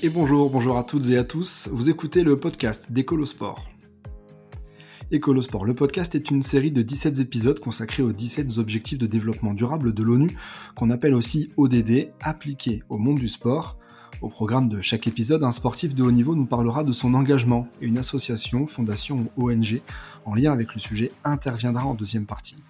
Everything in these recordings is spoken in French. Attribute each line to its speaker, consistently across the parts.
Speaker 1: Et bonjour, bonjour à toutes et à tous. Vous écoutez le podcast d'Écolosport. Écolosport, le podcast est une série de 17 épisodes consacrés aux 17 objectifs de développement durable de l'ONU, qu'on appelle aussi ODD, appliqués au monde du sport. Au programme de chaque épisode, un sportif de haut niveau nous parlera de son engagement et une association, fondation ou ONG en lien avec le sujet interviendra en deuxième partie.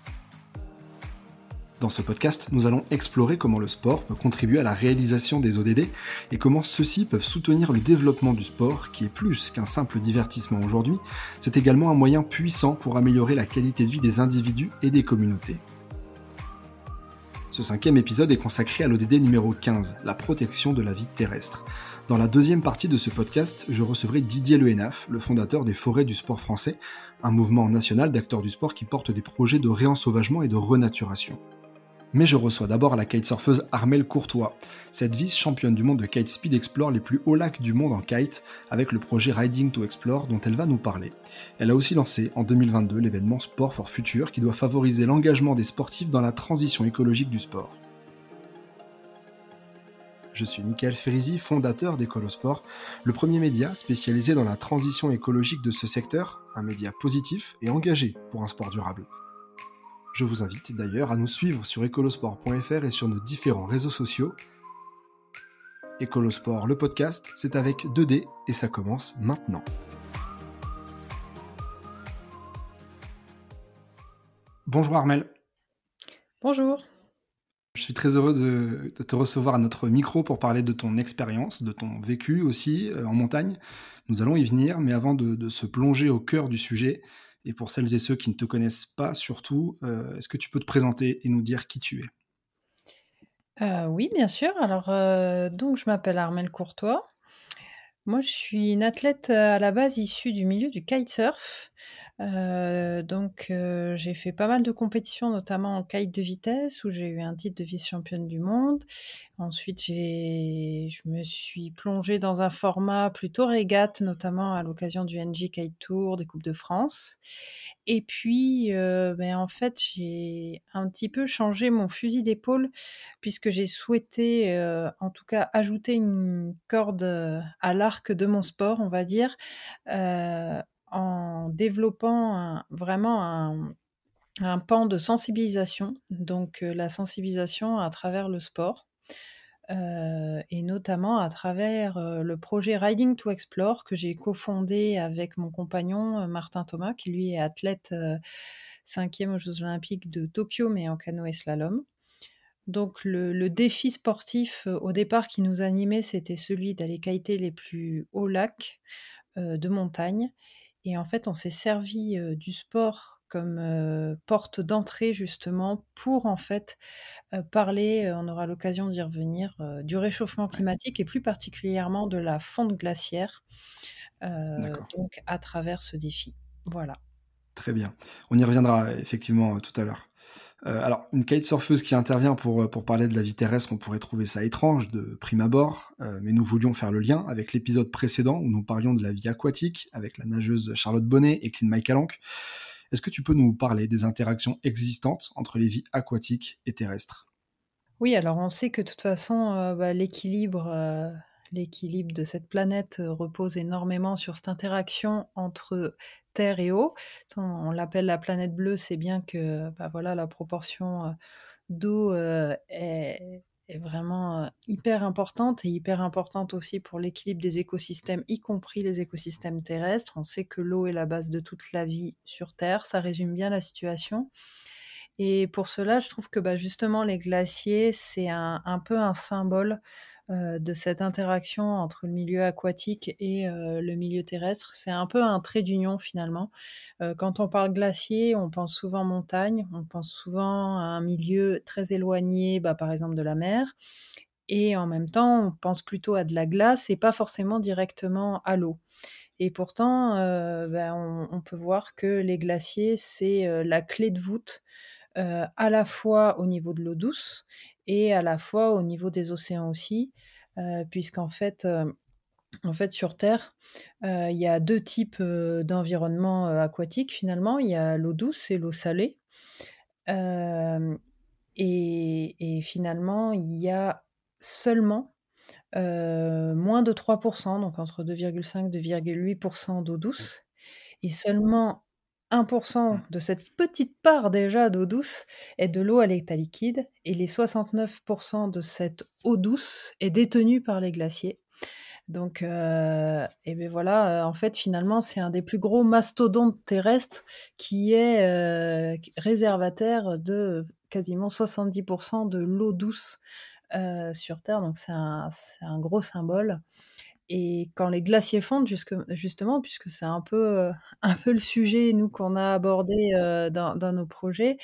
Speaker 1: Dans ce podcast, nous allons explorer comment le sport peut contribuer à la réalisation des ODD et comment ceux-ci peuvent soutenir le développement du sport, qui est plus qu'un simple divertissement aujourd'hui, c'est également un moyen puissant pour améliorer la qualité de vie des individus et des communautés. Ce cinquième épisode est consacré à l'ODD numéro 15, la protection de la vie terrestre. Dans la deuxième partie de ce podcast, je recevrai Didier Lehenaf, le fondateur des Forêts du Sport français, un mouvement national d'acteurs du sport qui porte des projets de réensauvagement et de renaturation. Mais je reçois d'abord la kitesurfeuse Armelle Courtois. Cette vice-championne du monde de kite speed explore les plus hauts lacs du monde en kite avec le projet Riding to Explore dont elle va nous parler. Elle a aussi lancé en 2022 l'événement Sport for Future qui doit favoriser l'engagement des sportifs dans la transition écologique du sport. Je suis Michael Ferrizi, fondateur d'Ecolosport, le premier média spécialisé dans la transition écologique de ce secteur, un média positif et engagé pour un sport durable. Je vous invite d'ailleurs à nous suivre sur ecolosport.fr et sur nos différents réseaux sociaux. Ecolosport, le podcast, c'est avec 2D et ça commence maintenant. Bonjour Armel.
Speaker 2: Bonjour.
Speaker 1: Je suis très heureux de, te recevoir à notre micro pour parler de ton expérience, de ton vécu aussi euh, en montagne. Nous allons y venir, mais avant de se plonger au cœur du sujet, et pour celles et ceux qui ne te connaissent pas, surtout, euh, est-ce que tu peux te présenter et nous dire qui tu es?
Speaker 2: Euh, Oui, bien sûr. Alors, euh, donc, je m'appelle Armelle Courtois. Moi, je suis une athlète à la base issue du milieu du kitesurf. Euh, donc, euh, j'ai fait pas mal de compétitions, notamment en kite de vitesse, où j'ai eu un titre de vice-championne du monde. Ensuite, je me suis plongée dans un format plutôt régate, notamment à l'occasion du NG Kite Tour, des Coupes de France. Et puis, euh, ben, en fait, j'ai un petit peu changé mon fusil d'épaule, puisque j'ai souhaité, en tout cas, ajouter une corde à l'arc de mon sport, on va dire, en développant vraiment un, pan de sensibilisation, donc la sensibilisation à travers le sport. et notamment à travers le projet Riding to Explore que j'ai cofondé avec mon compagnon Martin Thomas, qui lui est athlète cinquième aux Jeux Olympiques de Tokyo, mais en canoë slalom. Donc le, défi sportif au départ qui nous animait, c'était celui d'aller kiter les plus hauts lacs de montagne. Et en fait, on s'est servi du sport comme porte d'entrée justement pour en fait parler, on aura l'occasion d'y revenir, du réchauffement climatique et plus particulièrement de la fonte glaciaire, donc à travers ce défi. Voilà.
Speaker 1: Très bien. On y reviendra effectivement tout à l'heure. Euh, alors, une kitesurfeuse qui intervient pour, euh, pour parler de la vie terrestre, on pourrait trouver ça étrange de prime abord, euh, mais nous voulions faire le lien avec l'épisode précédent où nous parlions de la vie aquatique avec la nageuse Charlotte Bonnet et Clint Michaelank. Est-ce que tu peux nous parler des interactions existantes entre les vies aquatiques et terrestres?
Speaker 2: Oui, alors on sait que de toute façon, bah, l'équilibre l'équilibre de cette planète repose énormément sur cette interaction entre terre et eau. On, l'appelle la planète bleue, c'est bien que bah voilà, la proportion d'eau est, vraiment hyper importante et hyper importante aussi pour l'équilibre des écosystèmes, y compris les écosystèmes terrestres. On sait que l'eau est la base de toute la vie sur Terre, ça résume bien la situation. Et pour cela, je trouve que bah, justement les glaciers, c'est un, peu un symbole euh, de cette interaction entre le milieu aquatique et euh, le milieu terrestre. C'est un peu un trait d'union finalement. Euh, quand on parle glacier, on pense souvent montagne, on pense souvent à un milieu très éloigné, bah, par exemple de la mer. Et en même temps, on pense plutôt à de la glace et pas forcément directement à l'eau. Et pourtant, ben, on, peut voir que les glaciers, c'est la clé de voûte à la fois au niveau de l'eau douce et à la fois au niveau des océans aussi, puisqu'en fait, en fait, sur Terre, il y a deux types d'environnement aquatique finalement. Il y a l'eau douce et l'eau salée. et, finalement, il y a seulement moins de 3% donc entre 2,5 2,8% d'eau douce et seulement 1%
Speaker 1: Mmh.
Speaker 2: de cette petite part déjà d'eau douce est de l'eau à l'état liquide et les 69% de cette eau douce est détenue par les glaciers. Donc heu et beh, voilà, heu, en fait, finalement, c'est un des plus gros mastodontes terrestres qui est, heu, réservataire de quasiment 70% de l'eau douce, heu, sur terre. Donc c'est un c'est un gros symbole et quand les glaciers fondent justement, puisque c'est un peu, heu, un peu le sujet, nous, qu'on a abordé, heu, dans nos projets,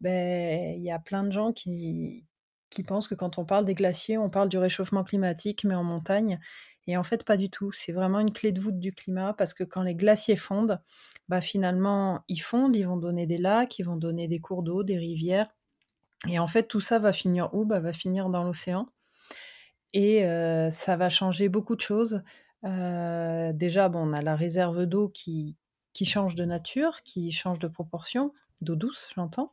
Speaker 2: beh, il y a plein de gens qui qui pensent que quand on parle des glaciers, on parle du réchauffement climatique, mais en montagne et en fait, pas du tout. C'est vraiment une clé de voûte du climat parce que quand les glaciers fondent, bah, finalement, ils fondent, ils vont donner des lacs, ils vont donner des cours d'eau, des rivières et en fait, tout ça va finir où? Bah, va finir dans l'océan et heu, ça va changer beaucoup de choses. Heu, déjà, bon, on a la réserve d'eau qui qui change de nature, qui change de proportion, d'eau douce, j'entends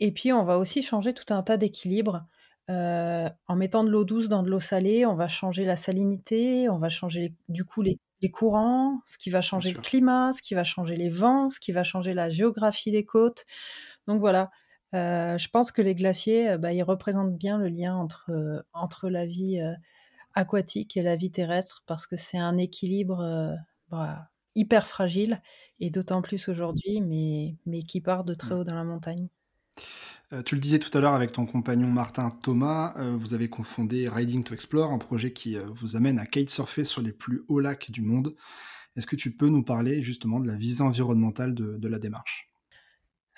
Speaker 2: et puis on va aussi changer tout un tas d'équilibres. Heu, en mettant de l'eau douce dans de l'eau salée, on va changer la salinité, on va changer du coup les les courants, ce qui va
Speaker 1: Bien
Speaker 2: changer le
Speaker 1: sûr.
Speaker 2: climat, ce qui va changer les vents, ce qui va changer la géographie des côtes. Donc voilà, je pense que les glaciers, bah, ils représentent bien le lien entre, entre la vie, aquatique et la vie terrestre parce que c'est un équilibre, bah, hyper fragile et d'autant plus aujourd'hui, mais mais qui part de très
Speaker 1: Mmh.
Speaker 2: haut dans la montagne.
Speaker 1: Tu le disais tout à l'heure avec ton compagnon Martin Thomas, vous avez cofondé Riding to Explore, un projet qui, vous amène à kitesurfer sur les plus hauts lacs du monde. Est-ce que tu peux nous parler justement de la visée environnementale de de la démarche?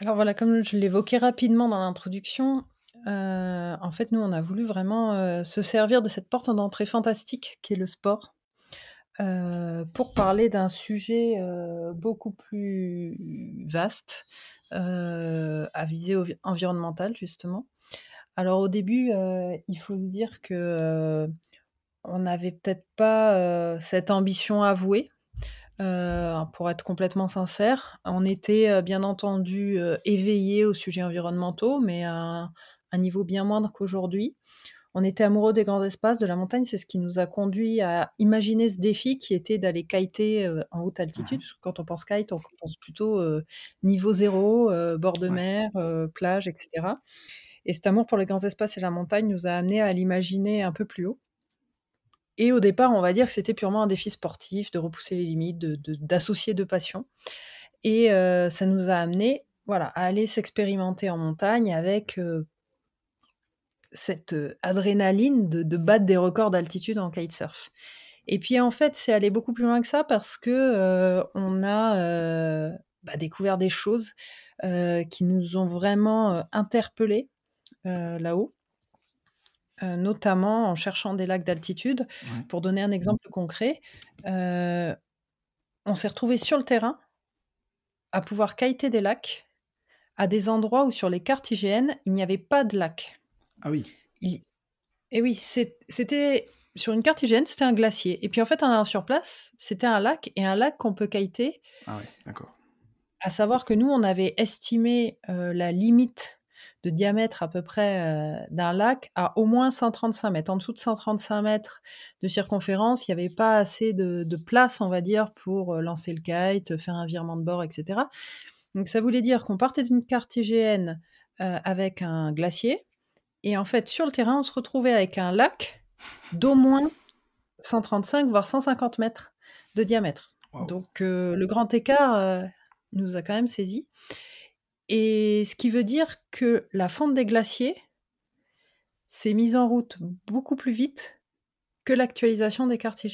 Speaker 2: Alors voilà, comme je l'évoquais rapidement dans l'introduction, heu, en fait, nous, on a voulu vraiment, heu, se servir de cette porte d'entrée fantastique qu'est le sport, heu, pour parler d'un sujet, beaucoup plus vaste, à visée environnementale justement. Alors au début, il faut se dire que, on n'avait peut-être pas, cette ambition avouée. Heu, pour être complètement sincère, on était, heu, bien entendu, heu, éveillés aux sujets environnementaux, mais à un un niveau bien moindre qu'aujourd'hui. On était amoureux des grands espaces, de la montagne, c'est ce qui nous a conduit à imaginer ce défi qui était d'aller kiter, en haute altitude.
Speaker 1: Mmh
Speaker 2: quand on pense kite, on pense plutôt, niveau zéro, bord de
Speaker 1: Ouais.
Speaker 2: mer, plage et cetera et cet amour pour les grands espaces et la montagne nous a amenés à l'imaginer un peu plus haut. Et au départ, on va dire que c'était purement un défi sportif, de repousser les limites, de de d'associer 2 passions et heu, ça nous a amenés, voilà, à aller s'expérimenter en montagne avec, heu cette, heu, adrénaline de de battre des records d'altitude en kitesurf. Et puis, en fait, c'est allé beaucoup plus loin que ça parce que, on a, bah, découvert des choses, qui nous ont vraiment, interpellés, là-haut. Heu, notamment en cherchant des lacs d'altitude.
Speaker 1: Ouais.
Speaker 2: Pour donner un exemple concret, heu, on s'est retrouvés sur le terrain à pouvoir kiter des lacs, à des endroits où sur les cartes IGN, il n'y avait pas de lac.
Speaker 1: Ah oui.
Speaker 2: Il et oui, c'ét c'était sur une carte IGN, c'était un glacier et puis en fait, en allant sur place, c'était un lac et un lac qu'on peut kiter.
Speaker 1: Ah ouais, d'accord.
Speaker 2: À savoir que nous, on avait estimé, heu, la limite de diamètre à peu près, heu, d'un lac à au moins 135 mètres. En dessous de 135 mètres de circonférence, il y avait pas assez de de place, on va dire, pour, heu, lancer le kite, faire un virement de bord et cetera. Donc ça voulait dire qu'on partait d'une carte IGN, heu, avec un glacier et en fait, sur le terrain, on se retrouvait avec un lac d'au moins 135 voire 150 mètres de diamètre. Donc le grand écart, nous a quand même saisis et ce qui veut dire que la fonte des glaciers s'est mise en route beaucoup plus vite que l'actualisation des cartes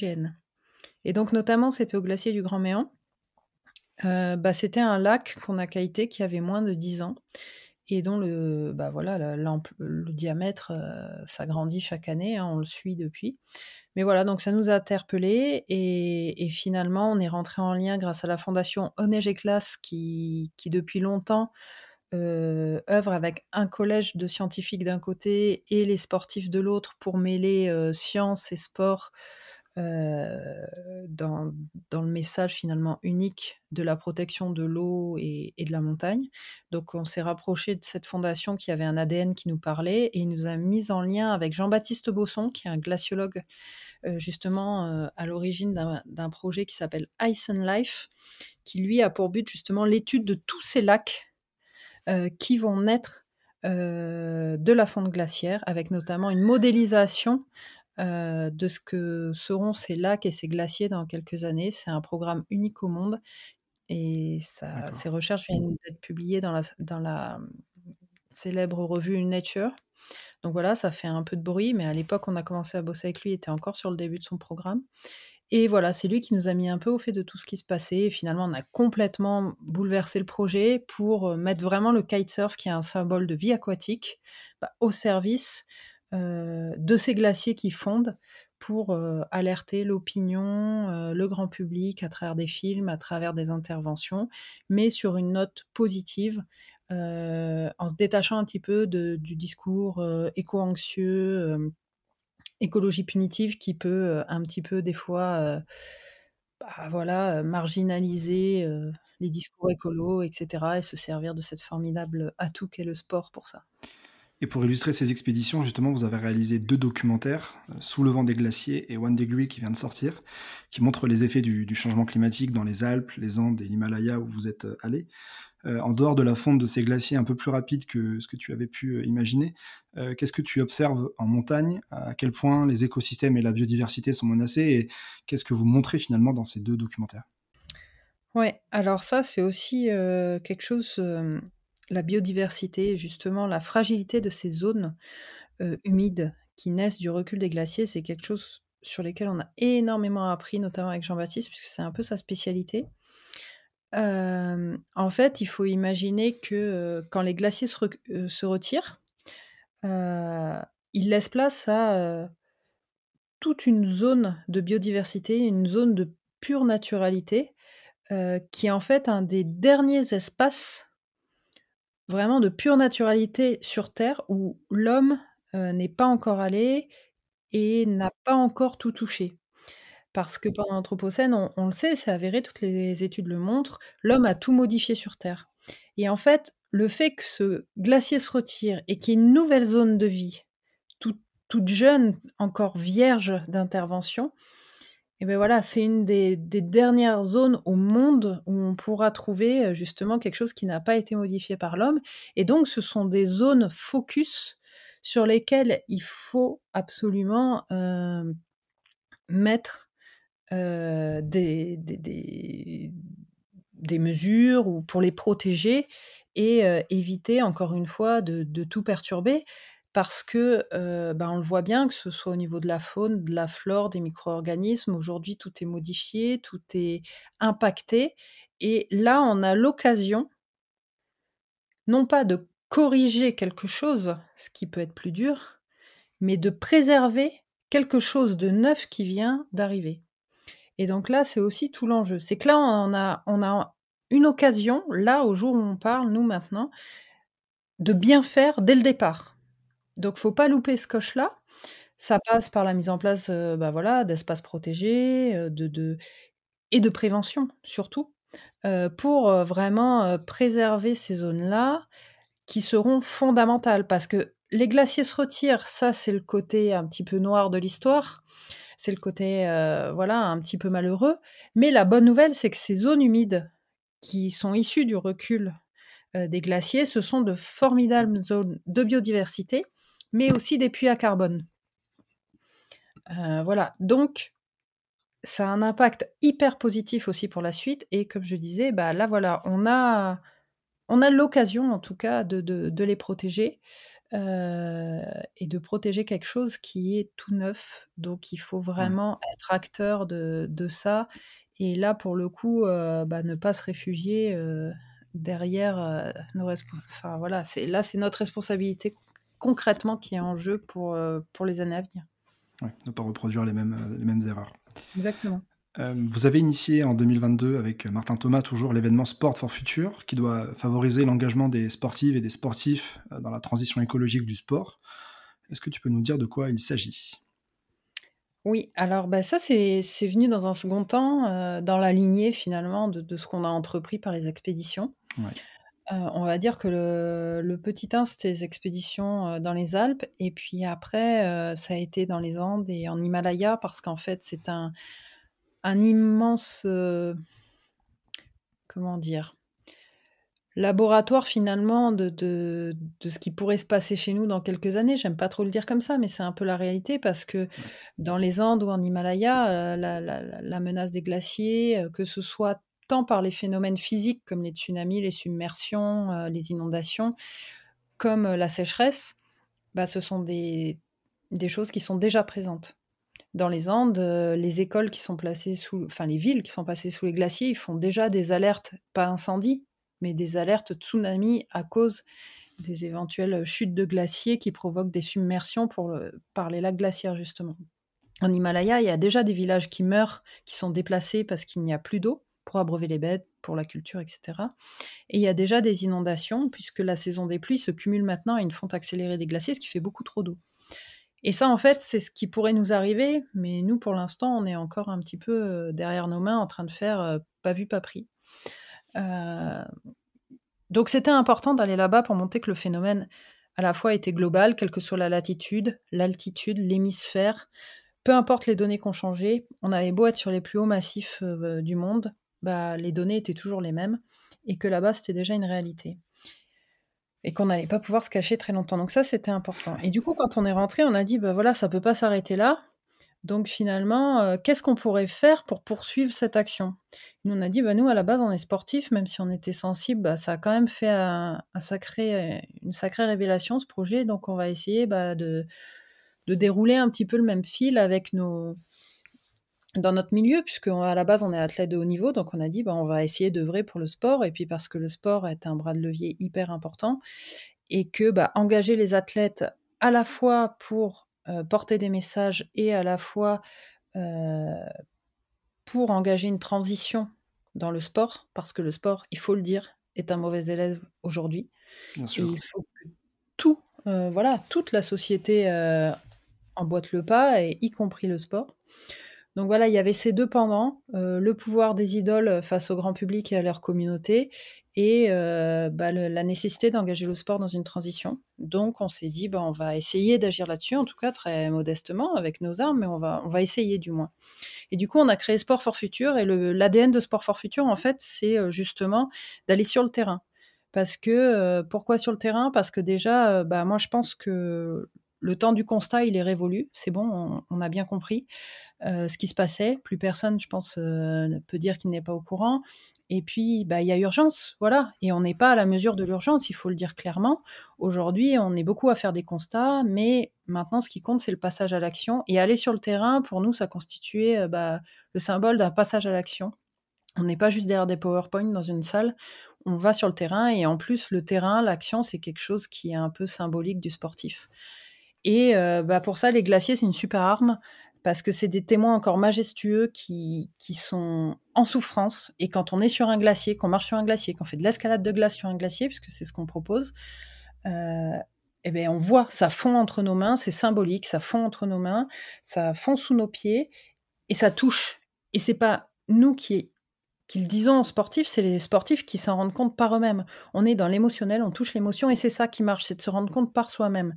Speaker 2: et donc notamment, c'était au glacier du Grand Méand. Heu, bah, c'était un lac qu'on a kité qui avait moins de 10 ans et dont le bah, voilà, le diamètre, heu, s'agrandit chaque année, hein, on le suit depuis. Mais voilà, donc ça nous a interpellés et et finalement, on est rentrés en lien grâce à la fondation Eau Neige Éclase qui qui depuis longtemps, heu, œuvre avec un collège de scientifiques d'un côté et les sportifs de l'autre pour mêler, heu, science et sport, dans, dans, le message finalement unique de la protection de l'eau et, de la montagne. Donc on s'est rapproché de cette fondation qui avait un ADN qui nous parlait et il nous a mis en lien avec Jean-Baptiste Bosson, qui est un glaciologue justement à l'origine d'un projet qui s'appelle Ice and Life, qui lui a pour but justement l'étude de tous ces lacs qui vont naître de la fonte glaciaire, avec notamment une modélisation de ce que seront ces lacs et ces glaciers dans quelques années. C'est un programme unique au monde et ça, ces recherches viennent d'être publiées dans la, dans la célèbre revue Nature. Donc voilà, ça fait un peu de bruit, mais à l'époque, on a commencé à bosser avec lui, il était encore sur le début de son programme. Et voilà, c'est lui qui nous a mis un peu au fait de tout ce qui se passait. Et finalement, on a complètement bouleversé le projet pour mettre vraiment le kitesurf, qui est un symbole de vie aquatique, bah, au service de ces glaciers qui fondent pour alerter l'opinion, le grand public à travers des films, à travers des interventions, mais sur une note positive, en se détachant un petit peu du discours éco-anxieux, écologie punitive qui peut un petit peu des fois bah, voilà, marginaliser les discours écolos, etc., et se servir de cette formidable atout qu'est le sport pour ça.
Speaker 1: Et pour illustrer ces expéditions, justement, vous avez réalisé deux documentaires, euh, Sous le vent des glaciers et One Degree qui vient de sortir, qui montrent les effets du, changement climatique dans les Alpes, les Andes et l'Himalaya où vous êtes euh, allé. Euh, en dehors de la fonte de ces glaciers un peu plus rapide que ce que tu avais pu imaginer, qu'est-ce que tu observes en montagne? À quel point les écosystèmes et la biodiversité sont menacés? Et qu'est-ce que vous montrez finalement dans ces deux documentaires?
Speaker 2: Ouais, alors ça, c'est aussi quelque chose la biodiversité, justement, la fragilité de ces zones humides qui naissent du recul des glaciers, c'est quelque chose sur lequel on a énormément appris, notamment avec Jean-Baptiste, puisque c'est un peu sa spécialité. en fait, il faut imaginer que quand les glaciers se, retirent, ils laissent place à toute une zone de biodiversité, une zone de pure naturalité, qui est en fait un des derniers espaces vraiment de pure naturalité sur Terre où l'homme n'est pas encore allé et n'a pas encore tout touché. Parce que pendant l'Anthropocène, on, le sait, c'est avéré, toutes les études le montrent, l'homme a tout modifié sur Terre. Et en fait, le fait que ce glacier se retire et qu'il y ait une nouvelle zone de vie, toute jeune, encore vierge d'intervention, et bien voilà, c'est une des, dernières zones au monde où on pourra trouver euh, justement quelque chose qui n'a pas été modifié par l'homme. Et donc, ce sont des zones focus sur lesquelles il faut absolument euh, mettre euh, des, mesures ou pour les protéger et éviter encore une fois de tout perturber parce que, ben, on le voit bien, que ce soit au niveau de la faune, de la flore, des micro-organismes, aujourd'hui tout est modifié, tout est impacté et là, on a l'occasion non pas de corriger quelque chose, ce qui peut être plus dur, mais de préserver quelque chose de neuf qui vient d'arriver et donc là, c'est aussi tout l'enjeu. C'est que là, on a on a une occasion, là, au jour où on parle, nous, maintenant, de bien faire dès le départ. Donc, faut pas louper ce coche-là. Ça passe par la mise en place, bah, voilà, d'espaces protégés, de et de prévention surtout, pour, vraiment, préserver ces zones-là qui seront fondamentales. Parce que les glaciers se retirent, ça, c'est le côté un petit peu noir de l'histoire. C'est le côté, voilà, un petit peu malheureux. Mais la bonne nouvelle, c'est que ces zones humides qui sont issues du recul, des glaciers, ce sont de formidables zones de biodiversité mais aussi des puits à carbone. Euh, voilà, donc ça a un impact hyper positif aussi pour la suite. Et comme je disais, bah là voilà, on a, on a l'occasion en tout cas de, de, les protéger euh, et de protéger quelque chose qui est tout neuf. Donc il faut vraiment être acteur de, de, ça. Et là, pour le coup, euh, bah, ne pas se réfugier derrière nos Enfin voilà, c'est là c'est notre responsabilité concrètement qui est en jeu pour, euh, pour les années à venir.
Speaker 1: Ouais, ne pas reproduire les mêmes, euh, les mêmes erreurs.
Speaker 2: Exactement.
Speaker 1: Euh, vous avez initié en 2022 avec Martin Thomas toujours l'événement Sport for Future qui doit favoriser l'engagement des sportives et des sportifs dans la transition écologique du sport. Est-ce que tu peux nous dire de quoi il s'agit?
Speaker 2: Oui, alors, bah, ça, c'est venu dans un second temps, dans la lignée finalement de de ce qu'on a entrepris par les expéditions.
Speaker 1: Ouais.
Speaker 2: Heu, on va dire que le le petit 1, c'était les expéditions, heu, dans les Alpes et puis après, heu, ça a été dans les Andes et en Himalaya parce qu'en fait, c'est un un immense, comment dire? Laboratoire finalement de de de ce qui pourrait se passer chez nous dans quelques années. J'aime pas trop le dire comme ça, mais c'est un peu la réalité parce que dans les Andes ou en Himalaya, la la la la menace des glaciers, que ce soit tant par les phénomènes physiques comme les tsunamis, les submersions, heu, les inondations, comme, heu, la sécheresse, bah, ce sont des choses qui sont déjà présentes. Dans les Andes, heu, les écoles qui sont placées sous enfin les villes qui sont passées sous les glaciers, ils font déjà des alertes, pas incendie, mais des alertes tsunami à cause des éventuelles, chutes de glaciers qui provoquent des submersions pour par les lacs glaciaires justement. En Himalaya, il y a déjà des villages qui meurent, qui sont déplacés parce qu'il n'y a plus d'eau pour abreuver les bêtes, pour la culture et cetera. Et il y a déjà des inondations puisque la saison des pluies se cumule maintenant à une fonte accélérée des glaciers, ce qui fait beaucoup trop d'eau. Et ça, en fait, c'est ce qui pourrait nous arriver, mais nous, pour l'instant, on est encore un petit peu, heu, derrière nos mains en train de faire, heu, pas vu, pas pris. Heu, donc c'était important d'aller là-bas pour montrer que le phénomène, à la fois, était global, quelle que soit la latitude, l'altitude, l'hémisphère, peu importe les données qui ont changé, on avait beau être sur les plus hauts massifs, du monde, bah, les données étaient toujours les mêmes et que là-bas, c'était déjà une réalité et qu'on n'allait pas pouvoir se cacher très longtemps. Donc ça, c'était important et du coup, quand on est rentrés, on a dit: «Bah, voilà, ça peut pas s'arrêter là, donc finalement, heu, qu'est-ce qu'on pourrait faire pour poursuivre cette action?» nous, on a dit: «Bah, nous, à la base, on est sportifs, même si on était sensibles, bah, ça a quand même fait un une sacrée révélation, ce projet, donc on va essayer, bah, de dérouler un petit peu le même fil avec nos dans notre milieu, puisqu'à la base, on est athlète de haut niveau, donc on a dit: «Bah, on va essayer d'œuvrer pour le sport» et puis parce que le sport est un bras de levier hyper important et que, bah, engager les athlètes à la fois pour, heu, porter des messages et à la fois, heu, pour engager une transition dans le sport, parce que le sport, il faut le dire, est un mauvais élève aujourd'hui
Speaker 1: Bien
Speaker 2: et
Speaker 1: sûr.
Speaker 2: il faut que tout, voilà, toute la société, emboîte le pas et y compris le sport. Donc voilà, il y avait ces 2 pendants, heu, le pouvoir des idoles face au grand public et à leur communauté et heu, bah, la nécessité d'engager le sport dans une transition. Donc on s'est dit: «Bah, on va essayer d'agir là-dessus, en tout cas très modestement avec nos armes, mais on va on va essayer du moins» et du coup, on a créé Sport for Future et l'ADN de Sport for Future, en fait, c'est, heu, justement d'aller sur le terrain. Parce que, heu, pourquoi sur le terrain? Parce que déjà, bah, moi, je pense que le temps du constat, il est révolu. C'est bon, on a bien compris, heu, ce qui se passait. Plus personne, je pense, heu, ne peut dire qu'il n'est pas au courant et puis, bah, il y a urgence, voilà et on n'est pas à la mesure de l'urgence, il faut le dire clairement. Aujourd'hui, on est beaucoup à faire des constats, mais maintenant, ce qui compte, c'est le passage à l'action et aller sur le terrain, pour nous, ça constituait, heu, bah, le symbole d'un passage à l'action. On n'est pas juste derrière des PowerPoint dans une salle, on va sur le terrain et en plus, le terrain, l'action, c'est quelque chose qui est un peu symbolique du sportif et heu, bah, pour ça, les glaciers, c'est une super arme parce que c'est des témoins encore majestueux qui qui sont en souffrance et quand on est sur un glacier, qu'on marche sur un glacier, qu'on fait de l'escalade de glace sur un glacier, puisque c'est ce qu'on propose, heu et beh, on voit, ça fond entre nos mains, c'est symbolique, ça fond entre nos mains, ça fond sous nos pieds et ça touche et c'est pas nous qui qui le disons aux sportifs, c'est les sportifs qui s'en rendent compte par eux-mêmes. On est dans l'émotionnel, on touche l'émotion et c'est ça qui marche, c'est de se rendre compte par soi-même.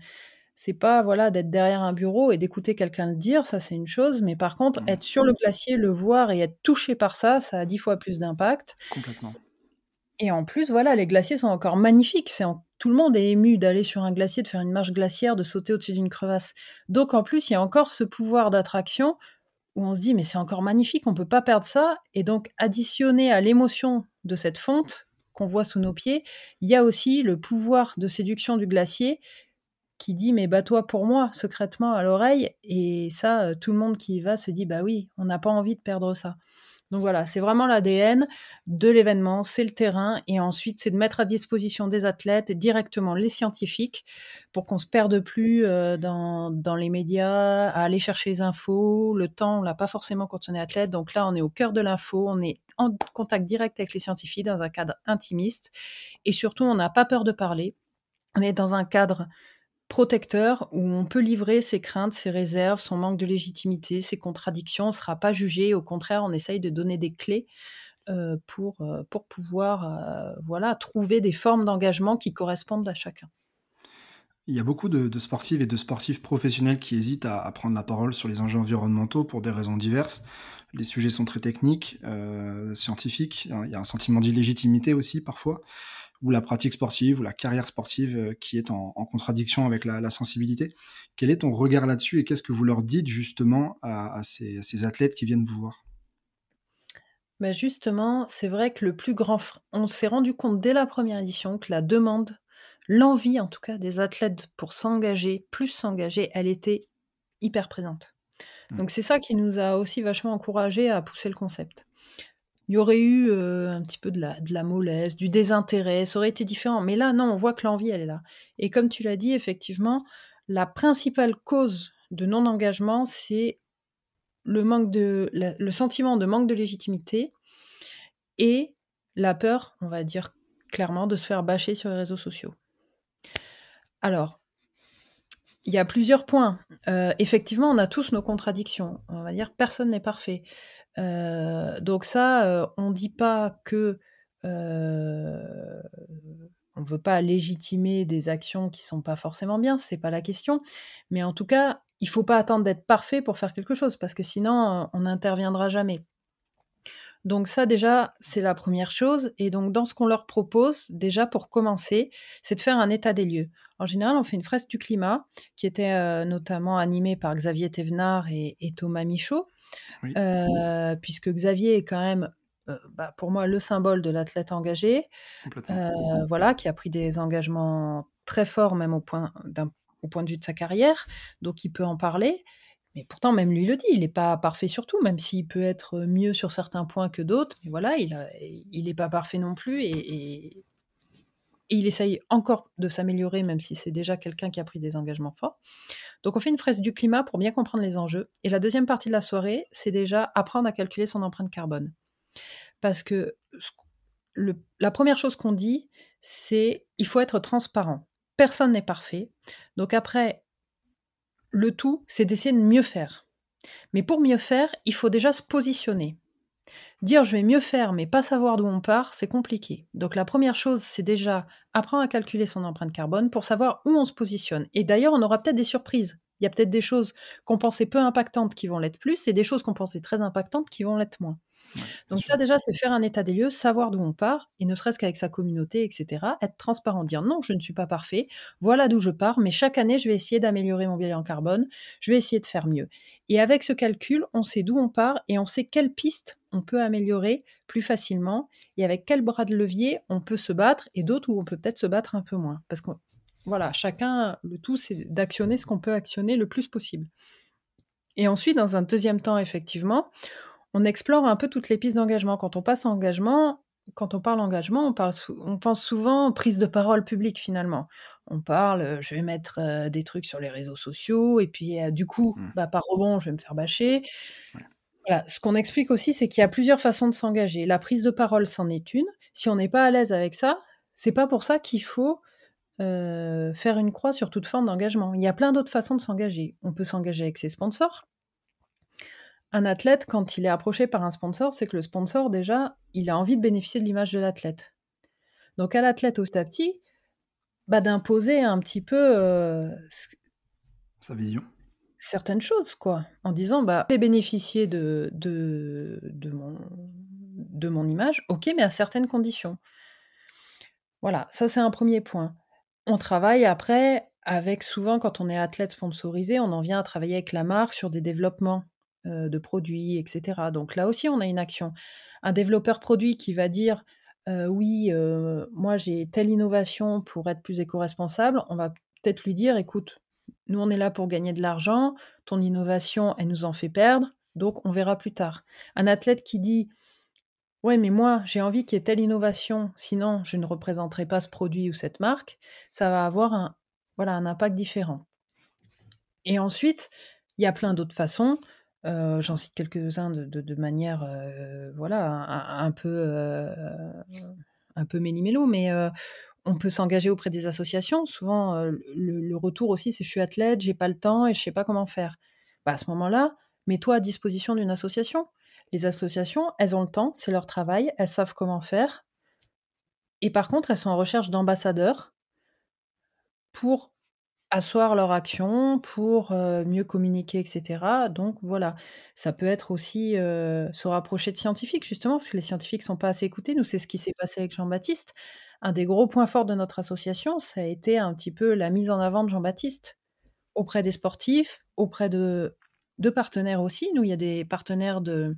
Speaker 2: C'est pas, voilà, d'être derrière un bureau et d'écouter quelqu'un le dire, ça c'est une chose, mais par contre,
Speaker 1: Mmh.
Speaker 2: être sur le glacier, le voir et être touché par ça, ça a 10 fois plus d'impact
Speaker 1: Complètement.
Speaker 2: et en plus, voilà, les glaciers sont encore magnifiques. C'est en tout le monde est ému d'aller sur un glacier, de faire une marche glaciaire, de sauter au-dessus d'une crevasse. Donc en plus, il y a encore ce pouvoir d'attraction où on se dit: «Mais c'est encore magnifique, on peut pas perdre ça» et donc additionné à l'émotion de cette fonte qu'on voit sous nos pieds, il y a aussi le pouvoir de séduction du glacier qui dit: «Mais bats-toi pour moi», secrètement à l'oreille et ça, heu, tout le monde qui y va se dit: «Bah oui, on n'a pas envie de perdre ça». Donc voilà, c'est vraiment l'ADN de l'événement, c'est le terrain et ensuite c'est de mettre à disposition des athlètes directement les scientifiques pour qu'on se perde plus, heu, dans dans les médias, à aller chercher les infos. Le temps, on l'a pas forcément quand on est athlète, donc là, on est au cœur de l'info, on est en contact direct avec les scientifiques dans un cadre intimiste et surtout, on n'a pas peur de parler. On est dans un cadre protecteur où on peut livrer ses craintes, ses réserves, son manque de légitimité, ses contradictions. On ne sera pas jugé. Au contraire, on essaye de donner des clés euh, pour, euh, pour pouvoir euh, voilà, trouver des formes d'engagement qui correspondent à chacun.
Speaker 1: Il y a beaucoup de, sportives et de sportifs professionnels qui hésitent à, prendre la parole sur les enjeux environnementaux pour des raisons diverses. Les sujets sont très techniques, scientifiques. Il y a un sentiment d'illégitimité aussi parfois ou la pratique sportive ou la carrière sportive euh, qui est en, contradiction avec la, sensibilité. Quel est ton regard là-dessus et qu'est-ce que vous leur dites justement à, ces, athlètes qui viennent vous voir?
Speaker 2: Bah Justement, c'est vrai que le plus grand... On s'est rendu compte dès la première édition que la demande, l'envie en tout cas des athlètes pour s'engager, plus s'engager, elle était hyper présente. Mmh. Donc c'est ça qui nous a aussi vachement encouragé à pousser le concept il y aurait eu un petit peu de la, mollesse, du désintérêt, ça aurait été différent. Mais là, non, on voit que l'envie, elle est là. Et comme tu l'as dit, effectivement, la principale cause de non-engagement, c'est le, le sentiment de manque de légitimité et la peur, on va dire clairement, de se faire bâcher sur les réseaux sociaux. Alors, il y a plusieurs points. effectivement, on a tous nos contradictions. On va dire personne n'est parfait donc ça, on dit pas que, on veut pas légitimer des actions qui sont pas forcément bien, c'est pas la question. Mais en tout cas, il faut pas attendre d'être parfait pour faire quelque chose parce que sinon, on n'interviendra jamais. Donc ça déjà, c'est la première chose et donc dans ce qu'on leur propose, déjà pour commencer, c'est de faire un état des lieux. En général, on fait une fresque du climat qui était, notamment animée par Xavier Thévenard et Thomas Michaud. Euh, puisque Xavier est quand même, euh, bah, pour moi, le symbole de l'athlète engagé, euh, voilà, qui a pris des engagements très forts, même au point, au point de vue de sa carrière, donc il peut en parler. Mais pourtant, même lui le dit, il n'est pas parfait sur tout, même s'il peut être mieux sur certains points que d'autres. Mais voilà, il n'est pas parfait non plus et, il essaye encore de s'améliorer, même si c'est déjà quelqu'un qui a pris des engagements forts. Donc on fait une fresque du climat pour bien comprendre les enjeux. Et la deuxième partie de la soirée, c'est déjà apprendre à calculer son empreinte carbone. Parce que la première chose qu'on dit, c'est il faut être transparent. Personne n'est parfait. Donc après, le tout, c'est d'essayer de mieux faire. Mais pour mieux faire, il faut déjà se positionner. Dire je vais mieux faire mais pas savoir d'où on part, c'est compliqué. Donc la première chose, c'est déjà apprendre à calculer son empreinte carbone pour savoir où on se positionne. Et d'ailleurs, on aura peut-être des surprises. Il y a peut-être des choses qu'on pensait peu impactantes qui vont l'être plus et des choses qu'on pensait très impactantes qui vont l'être moins. Donc ça déjà, c'est faire un état des lieux, savoir d'où on part, et ne serait-ce qu'avec sa communauté, etc. Être transparent, dire non, je ne suis pas parfait, voilà d'où je pars, mais chaque année, je vais essayer d'améliorer mon bilan carbone, je vais essayer de faire mieux. Et avec ce calcul, on sait d'où on part et on sait quelles pistes on peut améliorer plus facilement et avec quel bras de levier on peut se battre et d'autres où on peut peut-être se battre un peu moins. Parce que voilà, chacun, le tout, c'est d'actionner ce qu'on peut actionner le plus possible. Et ensuite, dans un deuxième temps, effectivement, on explore un peu toutes les pistes d'engagement. Quand on passe à engagement, quand on parle engagement, on, parle on pense souvent prise de parole publique finalement. On parle, euh, je vais mettre euh, des trucs sur les réseaux sociaux et puis euh, du coup, mmh. bah, par rebond, je vais me faire bâcher. Voilà. Ce qu'on explique aussi, c'est qu'il y a plusieurs façons de s'engager. La prise de parole, c'en est une. Si on n'est pas à l'aise avec ça, c'est pas pour ça qu'il faut faire une croix sur toute forme d'engagement. Il y a plein d'autres façons de s'engager. On peut s'engager avec ses sponsors, un athlète, quand il est approché par un sponsor, c'est que le sponsor, déjà, il a envie de bénéficier de l'image de l'athlète. Donc à l'athlète au petit, bah, d'imposer un petit peu euh,
Speaker 1: sa vision.
Speaker 2: Certaines choses, quoi. En disant, bah, je vais bénéficier de, de, de, mon, de mon image, ok, mais à certaines conditions. Voilà, ça c'est un premier point. On travaille après avec souvent, quand on est athlète sponsorisé, on en vient à travailler avec la marque sur des développements de produits, etc. Donc là aussi, on a une action. Un développeur produit qui va dire oui, moi j'ai telle innovation pour être plus éco-responsable, on va peut-être lui dire écoute, nous on est là pour gagner de l'argent, ton innovation elle nous en fait perdre, donc on verra plus tard. Un athlète qui dit ouais, mais moi j'ai envie qu'il y ait telle innovation, sinon je ne représenterai pas ce produit ou cette marque, ça va avoir un, voilà, un impact différent. Et ensuite, il y a plein d'autres façons. Euh, j'en cite quelques-uns de, manière, euh, voilà, un, peu, euh, un peu méli-mélo, mais on peut s'engager auprès des associations. Souvent, le, retour aussi, c'est je suis athlète, j'ai pas le temps et je sais pas comment faire. Bah, à ce moment-là, mets-toi à disposition d'une association. Les associations, elles ont le temps, c'est leur travail, elles savent comment faire. Et par contre, elles sont en recherche d'ambassadeurs pour asseoir leur action, pour mieux communiquer, etc. Donc voilà, ça peut être aussi se rapprocher de scientifiques, justement, parce que les scientifiques ne sont pas assez écoutés. Nous, c'est ce qui s'est passé avec Jean-Baptiste. Un des gros points forts de notre association, ça a été un petit peu la mise en avant de Jean-Baptiste auprès des sportifs, auprès de de partenaires aussi. Nous, il y a des partenaires de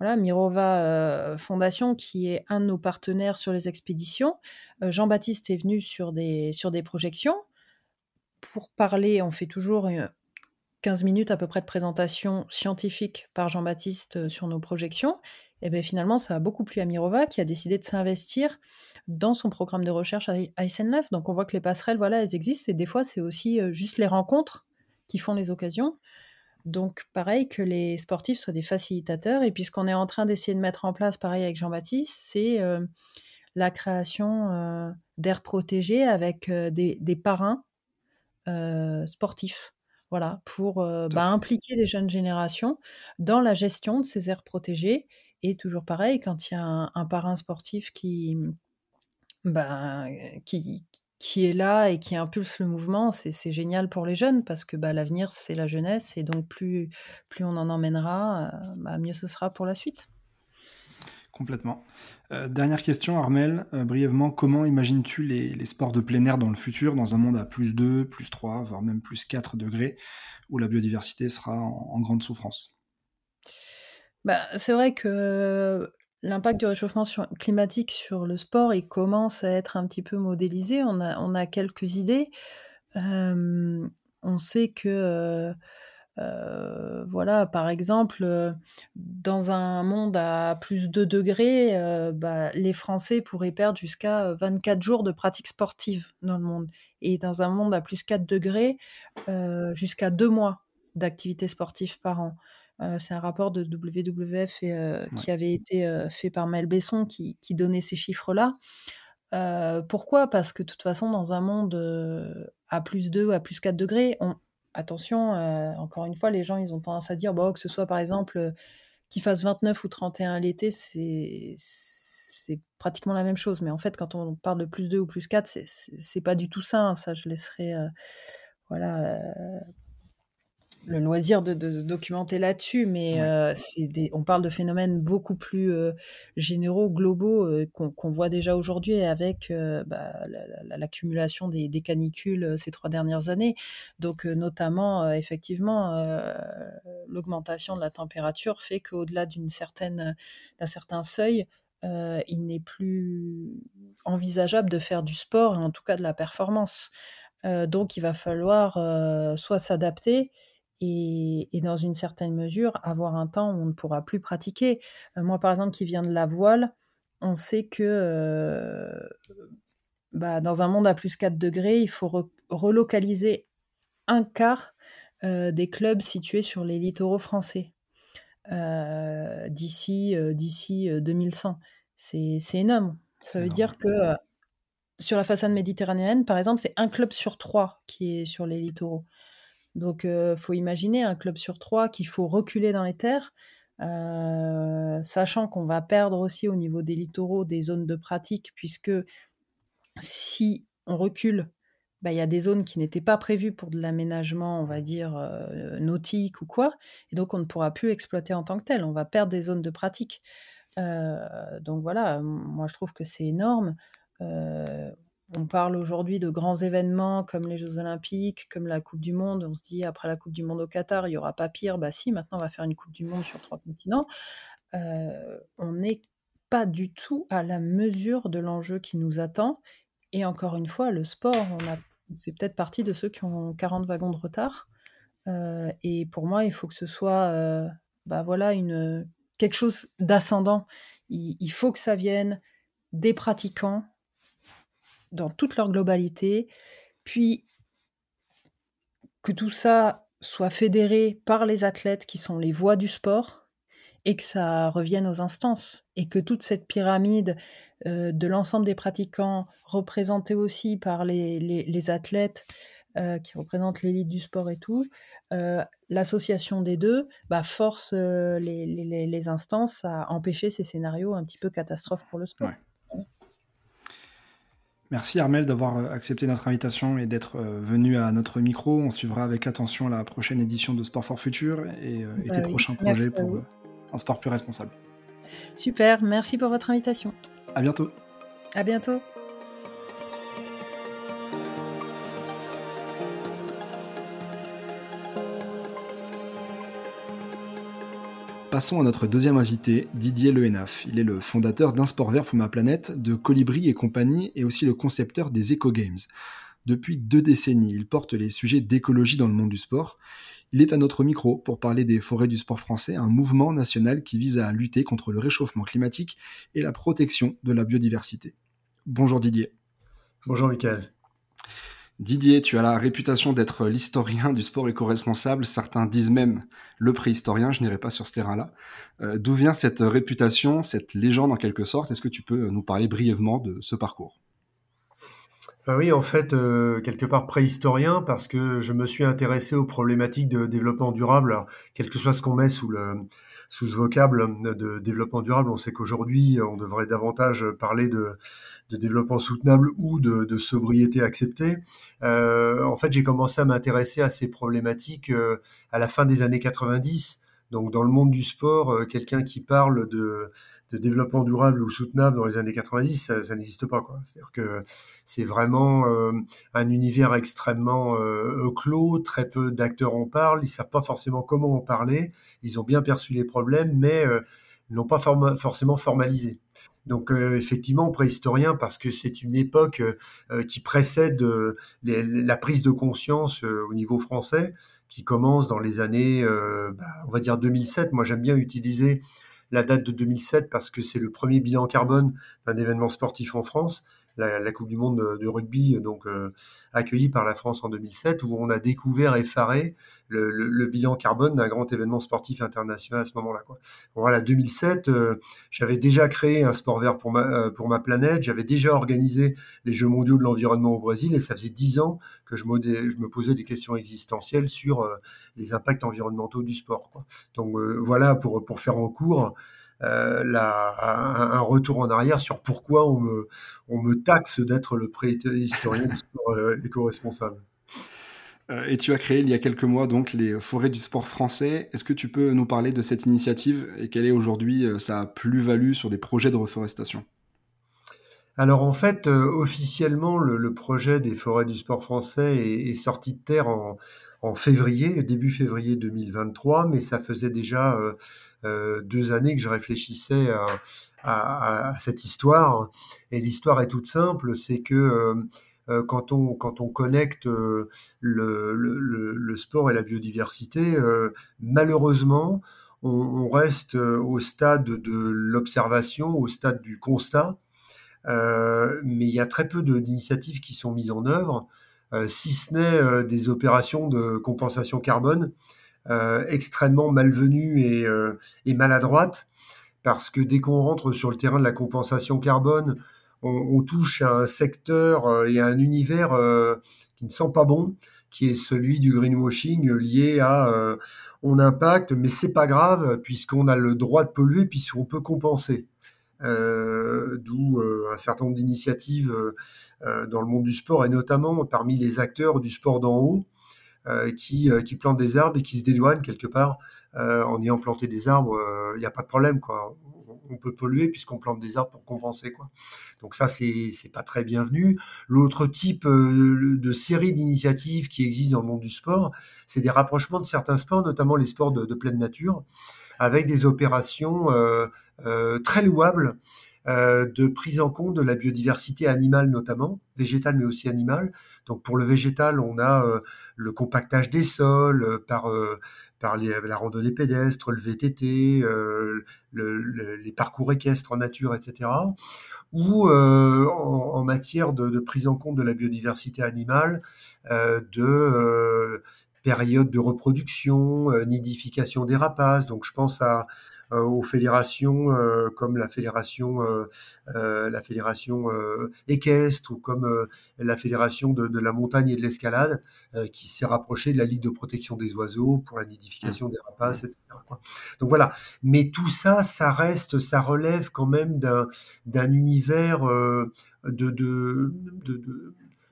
Speaker 2: voilà, Mirova euh, Fondation, qui est un de nos partenaires sur les expéditions. Euh, Jean-Baptiste est venu sur des, sur des projections. Pour parler, on fait toujours 15 euh, minutes à peu près de présentation scientifique par Jean-Baptiste sur nos projections. Et bien finalement, ça a beaucoup plu à Mirova qui a décidé de s'investir dans son programme de recherche à SNLF. Donc on voit que les passerelles, voilà, elles existent. Et des fois, c'est aussi juste les rencontres qui font les occasions. Donc, pareil, que les sportifs soient des facilitateurs. Et puis, ce qu'on est en train d'essayer de mettre en place, pareil avec Jean-Baptiste, c'est euh, la création euh, d'aires protégées avec euh, des, parrains sportifs. Voilà, pour bah, impliquer les jeunes générations dans la gestion de ces aires protégées. Et toujours pareil, quand il y a un, parrain sportif qui, bah, qui, qui est là et qui impulse le mouvement, c'est génial pour les jeunes parce que bah, l'avenir, c'est la jeunesse et donc plus, plus on en emmènera, euh, bah, mieux ce sera pour la suite.
Speaker 1: Complètement. Euh, dernière question, Armel. Euh, brièvement, comment imagines-tu les, sports de plein air dans le futur, dans un monde à plus 2, plus 3, voire même plus 4 degrés, où la biodiversité sera en, grande souffrance?
Speaker 2: Bah, C'est vrai que L'impact du réchauffement climatique sur le sport, il commence à être un petit peu modélisé. On a, on a quelques idées. on sait que, voilà, par exemple, dans un monde à plus de degrés, bah, les Français pourraient perdre jusqu'à 24 jours de pratique sportive dans le monde. Et dans un monde à plus 4 degrés, jusqu'à 2 mois d'activité sportive par an. Euh, c'est un rapport de WWF euh, qui avait été euh, fait par Mel Besson qui, donnait ces chiffres-là. pourquoi? Parce que de toute façon, dans un monde à plus 2, à plus 4 degrés, attention, encore une fois, les gens, ils ont tendance à dire bon, que ce soit par exemple qu'il fasse 29 ou 31 l'été, c'est c'est pratiquement la même chose. Mais en fait, quand on parle de plus 2 ou plus 4, c'est pas du tout ça. Hein. Ça, je laisserai voilà, le loisir de, se documenter là-dessus, mais euh, on parle de phénomènes beaucoup plus euh, généraux, globaux, euh, qu'on voit déjà aujourd'hui avec bah, l'accumulation des, canicules ces trois dernières années. Donc, notamment, effectivement, l'augmentation de la température fait qu'au-delà d'une certaine, d'un certain seuil, il n'est plus envisageable de faire du sport, en tout cas de la performance. donc, il va falloir soit s'adapter, et, dans une certaine mesure, avoir un temps où on ne pourra plus pratiquer. Euh, moi, par exemple, qui viens de la voile, on sait que euh, bah, dans un monde à plus 4 degrés, il faut relocaliser un quart euh, des clubs situés sur les littoraux français d'ici d'ici 2100. C'est énorme. Ça veut dire que sur la façade méditerranéenne, par exemple, c'est un club sur trois qui est sur les littoraux. Donc, il faut imaginer un club sur trois qu'il faut reculer dans les terres, sachant qu'on va perdre aussi au niveau des littoraux des zones de pratique, puisque si on recule, bah, il y a des zones qui n'étaient pas prévues pour de l'aménagement, on va dire, nautique ou quoi, et donc on ne pourra plus exploiter en tant que tel. On va perdre des zones de pratique. donc voilà, moi je trouve que c'est énorme. On parle aujourd'hui de grands événements comme les Jeux Olympiques, comme la Coupe du Monde. On se dit, après la Coupe du Monde au Qatar, il n'y aura pas pire. Bah si, maintenant on va faire une Coupe du Monde sur trois continents. Euh, on n'est pas du tout à la mesure de l'enjeu qui nous attend. Et encore une fois, le sport, on a, c'est peut-être partie de ceux qui ont 40 wagons de retard. Euh, et pour moi, il faut que ce soit euh, bah voilà, une, quelque chose d'ascendant. il faut que ça vienne des pratiquants, dans toute leur globalité, puis que tout ça soit fédéré par les athlètes qui sont les voix du sport, et que ça revienne aux instances et que toute cette pyramide de l'ensemble des pratiquants représentée aussi par les, athlètes qui représentent l'élite du sport et tout, l'association des deux bah, force les, instances à empêcher ces scénarios un petit peu catastrophes pour le sport.
Speaker 1: Merci Armel d'avoir euh, accepté notre invitation et d'être euh, venu à notre micro. On suivra avec attention la prochaine édition de Sport for Future et, euh, bah tes prochains projets pour un sport plus responsable.
Speaker 2: Super, merci pour votre invitation.
Speaker 1: À bientôt.
Speaker 2: À bientôt.
Speaker 1: Passons à notre deuxième invité, Didier Lehenaf. Il est le fondateur d'Un Sport Vert pour ma planète, de Colibri et compagnie, et aussi le concepteur des Eco Games. Depuis deux décennies, il porte les sujets d'écologie dans le monde du sport. Il est à notre micro pour parler des forêts du sport français, un mouvement national qui vise à lutter contre le réchauffement climatique et la protection de la biodiversité. Bonjour Didier.
Speaker 3: Bonjour Michael.
Speaker 1: Didier, tu as la réputation d'être l'historien du sport éco-responsable. Certains disent même le préhistorien. Je n'irai pas sur ce terrain-là. Euh, d'où vient cette réputation, cette légende en quelque sorte? Est-ce que tu peux nous parler brièvement de ce parcours?
Speaker 3: Bah oui, en fait, euh, quelque part préhistorien, parce que je me suis intéressé aux problématiques de développement durable, quel que soit ce qu'on met sous le, sous ce vocable de développement durable. On sait qu'aujourd'hui, on devrait davantage parler de, développement soutenable ou de, sobriété acceptée. Euh, en fait, j'ai commencé à m'intéresser à ces problématiques euh, à la fin des années 90 donc dans le monde du sport, euh, quelqu'un qui parle de, développement durable ou soutenable dans les années 90, ça, n'existe pas. C'est-à-dire que c'est vraiment euh, un univers extrêmement euh, clos, très peu d'acteurs en parlent, ils savent pas forcément comment en parler, ils ont bien perçu les problèmes, mais n'ont pas forcément formalisé. Donc effectivement préhistorien parce que c'est une époque qui précède la prise de conscience au niveau français qui commence dans les années, euh, bah, on va dire 2007. Moi, j'aime bien utiliser la date de 2007 parce que c'est le premier bilan carbone d'un événement sportif en France la, Coupe du Monde de, rugby, donc euh, accueillie par la France en 2007, où on a découvert effaré le, le, bilan carbone d'un grand événement sportif international à ce moment-là. Voilà, 2007, euh, j'avais déjà créé un sport vert pour ma, euh, pour ma planète, j'avais déjà organisé les Jeux mondiaux de l'environnement au Brésil, et ça faisait dix ans que je, me posais des questions existentielles sur les impacts environnementaux du sport. Donc voilà, pour, pour faire en cours, euh, un, retour en arrière sur pourquoi on me, on me taxe d'être le préhistorien du sport euh, éco-responsable.
Speaker 1: Euh, et tu as créé il y a quelques mois donc les forêts du sport français. Est-ce que tu peux nous parler de cette initiative et quelle est aujourd'hui sa plus-value sur des projets de reforestation?
Speaker 3: Alors en fait, officiellement, le, projet des forêts du sport français est, sorti de terre en, en, février, début février 2023, mais ça faisait déjà euh, deux années que je réfléchissais à, cette histoire. Et l'histoire est toute simple, c'est que euh, euh, quand on, quand on connecte le, sport et la biodiversité, malheureusement, on, reste au stade de l'observation, au stade du constat, mais il y a très peu d'initiatives qui sont mises en œuvre, si ce n'est des opérations de compensation carbone euh, extrêmement malvenue et, euh, et, maladroite, parce que dès qu'on rentre sur le terrain de la compensation carbone, on, touche à un secteur euh, et à un univers qui ne sent pas bon, qui est celui du greenwashing lié à on impacte, mais c'est pas grave puisqu'on a le droit de polluer puisqu'on peut compenser. Euh, d'où un certain nombre d'initiatives dans le monde du sport et notamment parmi les acteurs du sport d'en haut euh, qui, euh, qui plantent des arbres et qui se dédouanent quelque part euh, en ayant planté des arbres. Il n'y a pas de problème, quoi on peut polluer puisqu'on plante des arbres pour compenser quoi. Donc ça c'est c'est pas très bienvenu. L'autre type de série d'initiatives qui existent dans le monde du sport, c'est des rapprochements de certains sports, notamment les sports de, pleine nature, avec des opérations très louables de prise en compte de la biodiversité animale notamment, végétale mais aussi animale. Donc pour le végétal, on a le compactage des sols, euh, par, euh, par la randonnée pédestre, le VTT, euh, les parcours équestres en nature, etc. Ou en, matière de, prise en compte de la biodiversité animale, de période de reproduction, nidification des rapaces. Donc je pense à euh, aux fédérations euh, comme la fédération, euh, la fédération équestre ou comme la fédération de, la montagne et de l'escalade qui s'est rapprochée de la Ligue de protection des oiseaux pour la nidification des rapaces, etc. Donc voilà. Mais tout ça, ça reste, ça relève quand même d'un d'un univers de, de,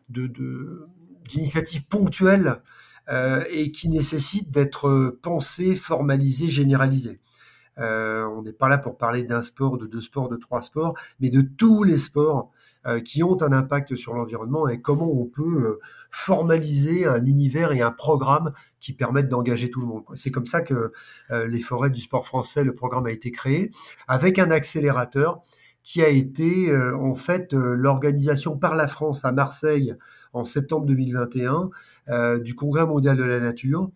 Speaker 3: de, d'initiatives ponctuelles et qui nécessitent d'être pensées, formalisées, généralisées. Euh, on n'est pas là pour parler d'un sport, de deux sports, de trois sports, mais de tous les sports euh, qui ont un impact sur l'environnement et comment on peut euh, formaliser un univers et un programme qui permettent d'engager tout le monde. C'est comme ça que les forêts du sport français, le programme a été créé, avec un accélérateur qui a été en fait l'organisation par la France à Marseille en septembre 2021 du Congrès mondial de la nature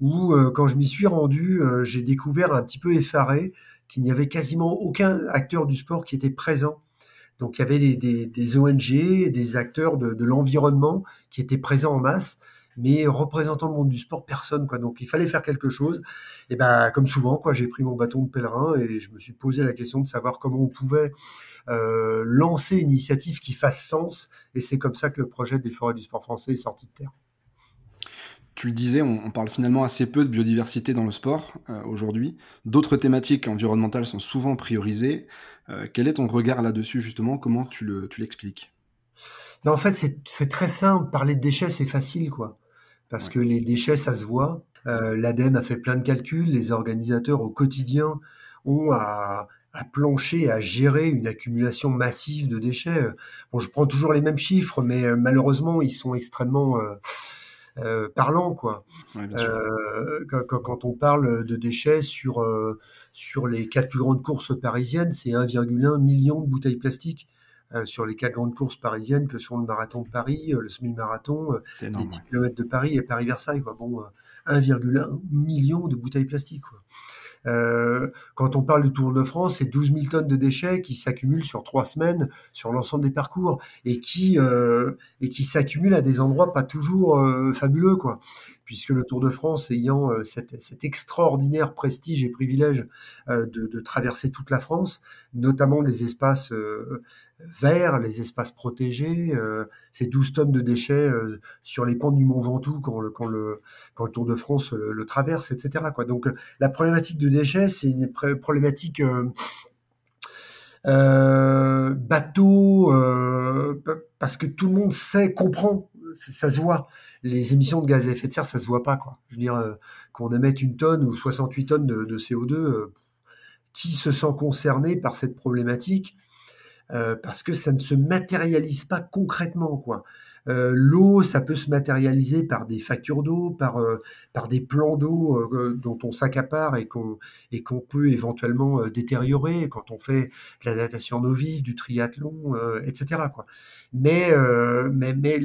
Speaker 3: où euh, quand je m'y suis rendu, euh, j'ai découvert un petit peu effaré qu'il n'y avait quasiment aucun acteur du sport qui était présent. Donc il y avait des, des, ONG, des acteurs de, de l'environnement qui étaient présents en masse, mais représentant le monde du sport, personne. Quoi. Donc il fallait faire quelque chose. Et ben comme souvent, quoi, j'ai pris mon bâton de pèlerin et je me suis posé la question de savoir comment on pouvait euh, lancer une initiative qui fasse sens. Et c'est comme ça que le projet des forêts du sport français est sorti de terre
Speaker 1: tu le disais, on, parle finalement assez peu de biodiversité dans le sport euh, aujourd'hui. D'autres thématiques environnementales sont souvent priorisées. Euh, quel est ton regard là-dessus justement? Comment tu l'expliques?
Speaker 3: En fait, c'est très simple. Parler de déchets, c'est facile, quoi. Parce que les déchets, ça se voit. Euh, L'ADEME a fait plein de calculs. Les organisateurs au quotidien ont à, à plancher, à gérer une accumulation massive de déchets. Bon, je prends toujours les mêmes chiffres, mais malheureusement, ils sont extrêmement euh, parlant quoi. Euh, quand, on parle de déchets sur euh, sur les quatre plus grandes courses parisiennes, c'est 1,1 million de bouteilles plastiques. sur les quatre grandes courses parisiennes que sont le marathon de Paris, le semi-marathon, les 10 km de Paris et Paris-Versailles. Bon, 1,1 million de bouteilles plastiques. Quoi. Euh, quand on parle du Tour de France, c'est 12 000 tonnes de déchets qui s'accumulent sur trois semaines sur l'ensemble des parcours et qui euh, et qui s'accumulent à des endroits pas toujours euh, fabuleux, quoi. Puisque le Tour de France ayant euh, cet, extraordinaire prestige et privilège euh, de, traverser toute la France, notamment les espaces verts, les espaces protégés, ces 12 tonnes de déchets sur les pentes du Mont Ventoux quand le, quand le, quand le Tour de France le, traverse, etc. Quoi. Donc la problématique de déchets, c'est une problématique bateau, parce que tout le monde sait, comprend, ça se voit les émissions de gaz à effet de serre, ça se voit pas, quoi. Je veux dire, euh, qu'on émette une tonne ou 68 tonnes de, CO2, euh, qui se sent concerné par cette problématique euh, Parce que ça ne se matérialise pas concrètement, quoi. L'eau, ça peut se matérialiser par des factures d'eau, par, par des plans d'eau dont on s'accapare et qu'on et qu'on peut éventuellement détériorer quand on fait de la natation en eau vive, du triathlon, etc. Mais, mais, mais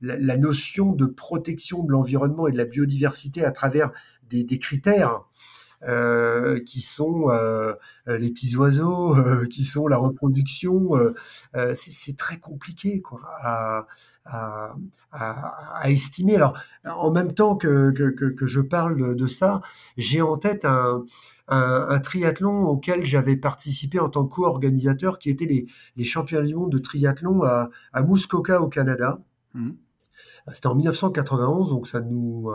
Speaker 3: la, notion de protection de l'environnement et de la biodiversité à travers des, critères euh, qui sont euh, les petits oiseaux, euh, qui sont la reproduction, c'est très compliqué quoi, à, estimer. Alors, en même temps que, que, je parle de ça, j'ai en tête un, un, triathlon auquel j'avais participé en tant qu'organisateur, qui était les, les championnats du monde de triathlon à, à Muskoka au Canada. Mmh. C'était en 1991, donc ça ne nous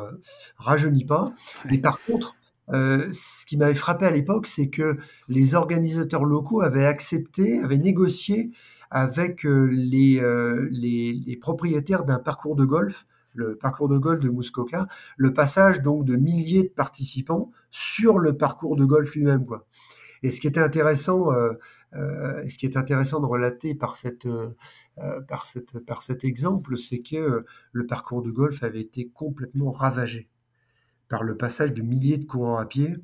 Speaker 3: rajeunit pas. Mais par contre, euh, ce qui m'avait frappé à l'époque, c'est que les organisateurs locaux avaient accepté, avaient négocié avec euh, les, les, propriétaires d'un parcours de golf, le parcours de golf de Muskoka, le passage donc de milliers de participants sur le parcours de golf lui-même. Et ce qui était intéressant, euh, ce qui est intéressant de relater par, euh, par, par cet exemple, c'est que le parcours de golf avait été complètement ravagé par le passage de milliers de coureurs à pied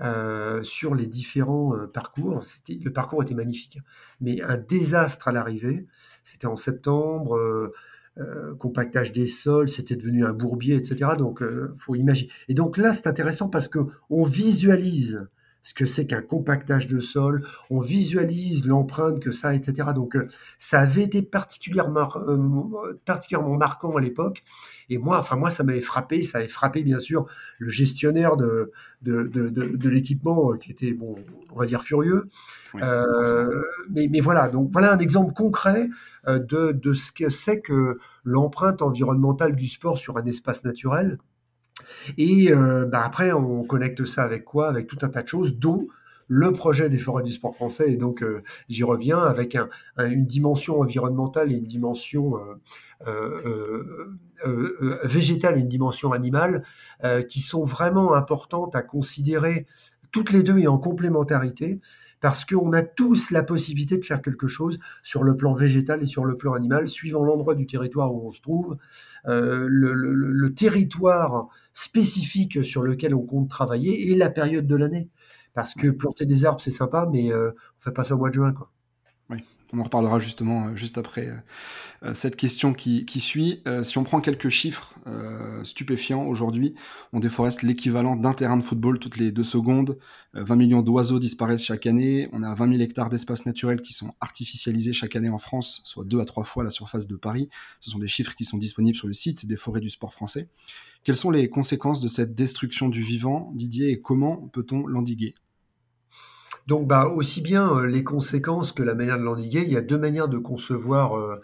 Speaker 3: euh, sur les différents parcours. Le parcours était magnifique, hein. mais un désastre à l'arrivée. C'était en septembre. compactage des sols, c'était devenu un bourbier, etc. Donc, faut imaginer. Et donc là, c'est intéressant parce que on visualise ce que c'est qu'un compactage de sol, on visualise l'empreinte que ça, etc. Donc euh, ça avait été particulièrement, euh, particulièrement marquant à l'époque. Et moi, enfin moi, ça m'avait frappé, ça avait frappé bien sûr le gestionnaire de, de, de, de, l'équipement euh, qui était, bon, on va dire furieux. euh, mais, mais, voilà, donc voilà un exemple concret de, de ce que c'est que l'empreinte environnementale du sport sur un espace naturel. Et euh, bah après, on connecte ça avec quoi? Avec tout un tas de choses, dont le projet des forêts du sport français. Et donc, euh, j'y reviens avec un, une dimension environnementale et une dimension euh, végétale et une dimension animale qui sont vraiment importantes à considérer toutes les deux et en complémentarité parce qu'on a tous la possibilité de faire quelque chose sur le plan végétal et sur le plan animal, suivant l'endroit du territoire où on se trouve, le, territoire spécifique sur lequel on compte travailler et la période de l'année. Parce que planter des arbres, c'est sympa, mais euh, on fait pas ça au mois de juin. Quoi.
Speaker 1: Oui, on en reparlera justement euh, juste après euh, euh, cette question qui, suit. si on prend quelques chiffres stupéfiants aujourd'hui, on déforeste l'équivalent d'un terrain de football toutes les deux secondes. 20 millions d'oiseaux disparaissent chaque année. On a 20 000 hectares d'espaces naturels qui sont artificialisés chaque année en France, soit deux à trois fois la surface de Paris. Ce sont des chiffres qui sont disponibles sur le site des forêts du sport français. Quelles sont les conséquences de cette destruction du vivant, Didier, et comment peut-on l'endiguer?
Speaker 3: Donc, bah, aussi bien euh, les conséquences que la manière de l'endiguer, il y a deux manières de concevoir euh,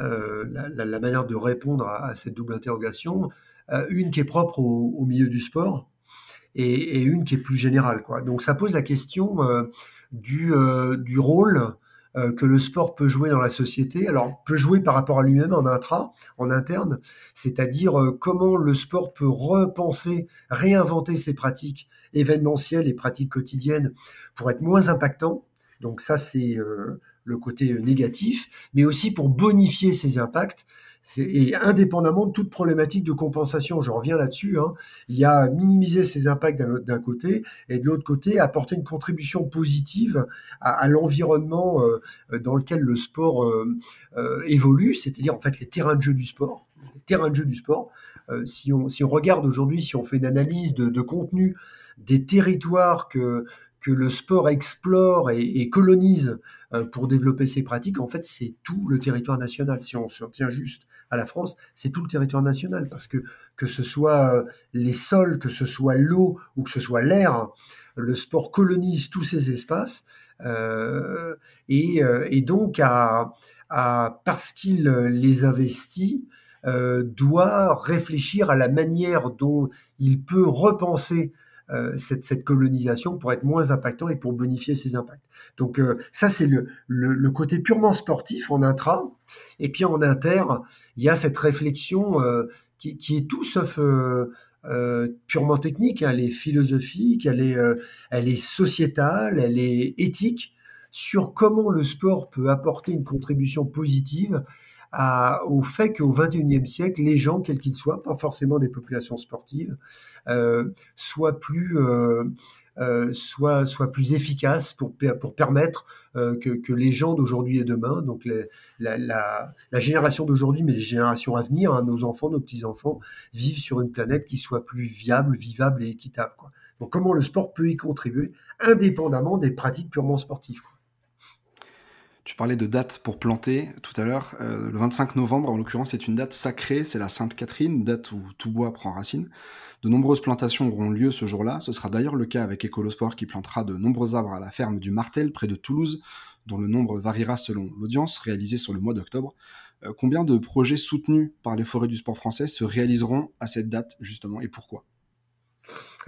Speaker 3: euh, la, manière de répondre à, cette double interrogation. une qui est propre au, milieu du sport et, une qui est plus générale. Donc, ça pose la question du rôle que le sport peut jouer dans la société. Alors, peut jouer par rapport à lui-même en intra, en interne, c'est-à-dire comment le sport peut repenser, réinventer ses pratiques événementielles et pratiques quotidiennes pour être moins impactant. Donc ça, c'est euh, le côté négatif, mais aussi pour bonifier ces impacts. Et indépendamment de toute problématique de compensation, je reviens là-dessus, hein, il y a minimiser ces impacts d'un côté et de l'autre côté apporter une contribution positive à, l'environnement euh, dans lequel le sport euh, évolue, c'est-à-dire en fait les terrains de jeu du sport. Les terrains de jeu du sport. si, on, si on regarde aujourd'hui, si on fait une analyse de, contenu des territoires que, que le sport explore et, colonise euh, pour développer ses pratiques, en fait, c'est tout le territoire national. Si on se tient juste à la France, c'est tout le territoire national, parce que que ce soit euh, les sols, que ce soit l'eau ou que ce soit l'air, le sport colonise tous ces espaces. Euh, et, et, donc, à, à parce qu'il les investit, doit réfléchir à la manière dont il peut repenser euh, cette, cette, colonisation pour être moins impactant et pour bonifier ses impacts. Donc euh, ça, c'est le, le, le, côté purement sportif en intra. Et puis en inter, il y a cette réflexion euh, qui, qui, est tout sauf purement technique. Elle est philosophique, elle est, elle est sociétale, elle est éthique sur comment le sport peut apporter une contribution positive au fait qu'au XXIe siècle, les gens, quels qu'ils soient, pas forcément des populations sportives, euh, soient plus euh, euh, soient, soient plus efficaces pour, pour permettre euh, que, que, les gens d'aujourd'hui et demain, donc les, la, la, la, génération d'aujourd'hui, mais les générations à venir, hein, nos enfants, nos petits-enfants, vivent sur une planète qui soit plus viable, vivable et équitable. Quoi. Donc comment le sport peut y contribuer, indépendamment des pratiques purement sportives. Quoi.
Speaker 1: Tu parlais de date pour planter tout à l'heure. Euh, le 25 novembre, en l'occurrence, c'est une date sacrée, c'est la Sainte Catherine, date où tout bois prend racine. De nombreuses plantations auront lieu ce jour-là. Ce sera d'ailleurs le cas avec Écolosport qui plantera de nombreux arbres à la ferme du Martel, près de Toulouse, dont le nombre variera selon l'audience réalisée sur le mois d'octobre. Euh, combien de projets soutenus par les forêts du sport français se réaliseront à cette date, justement, et pourquoi?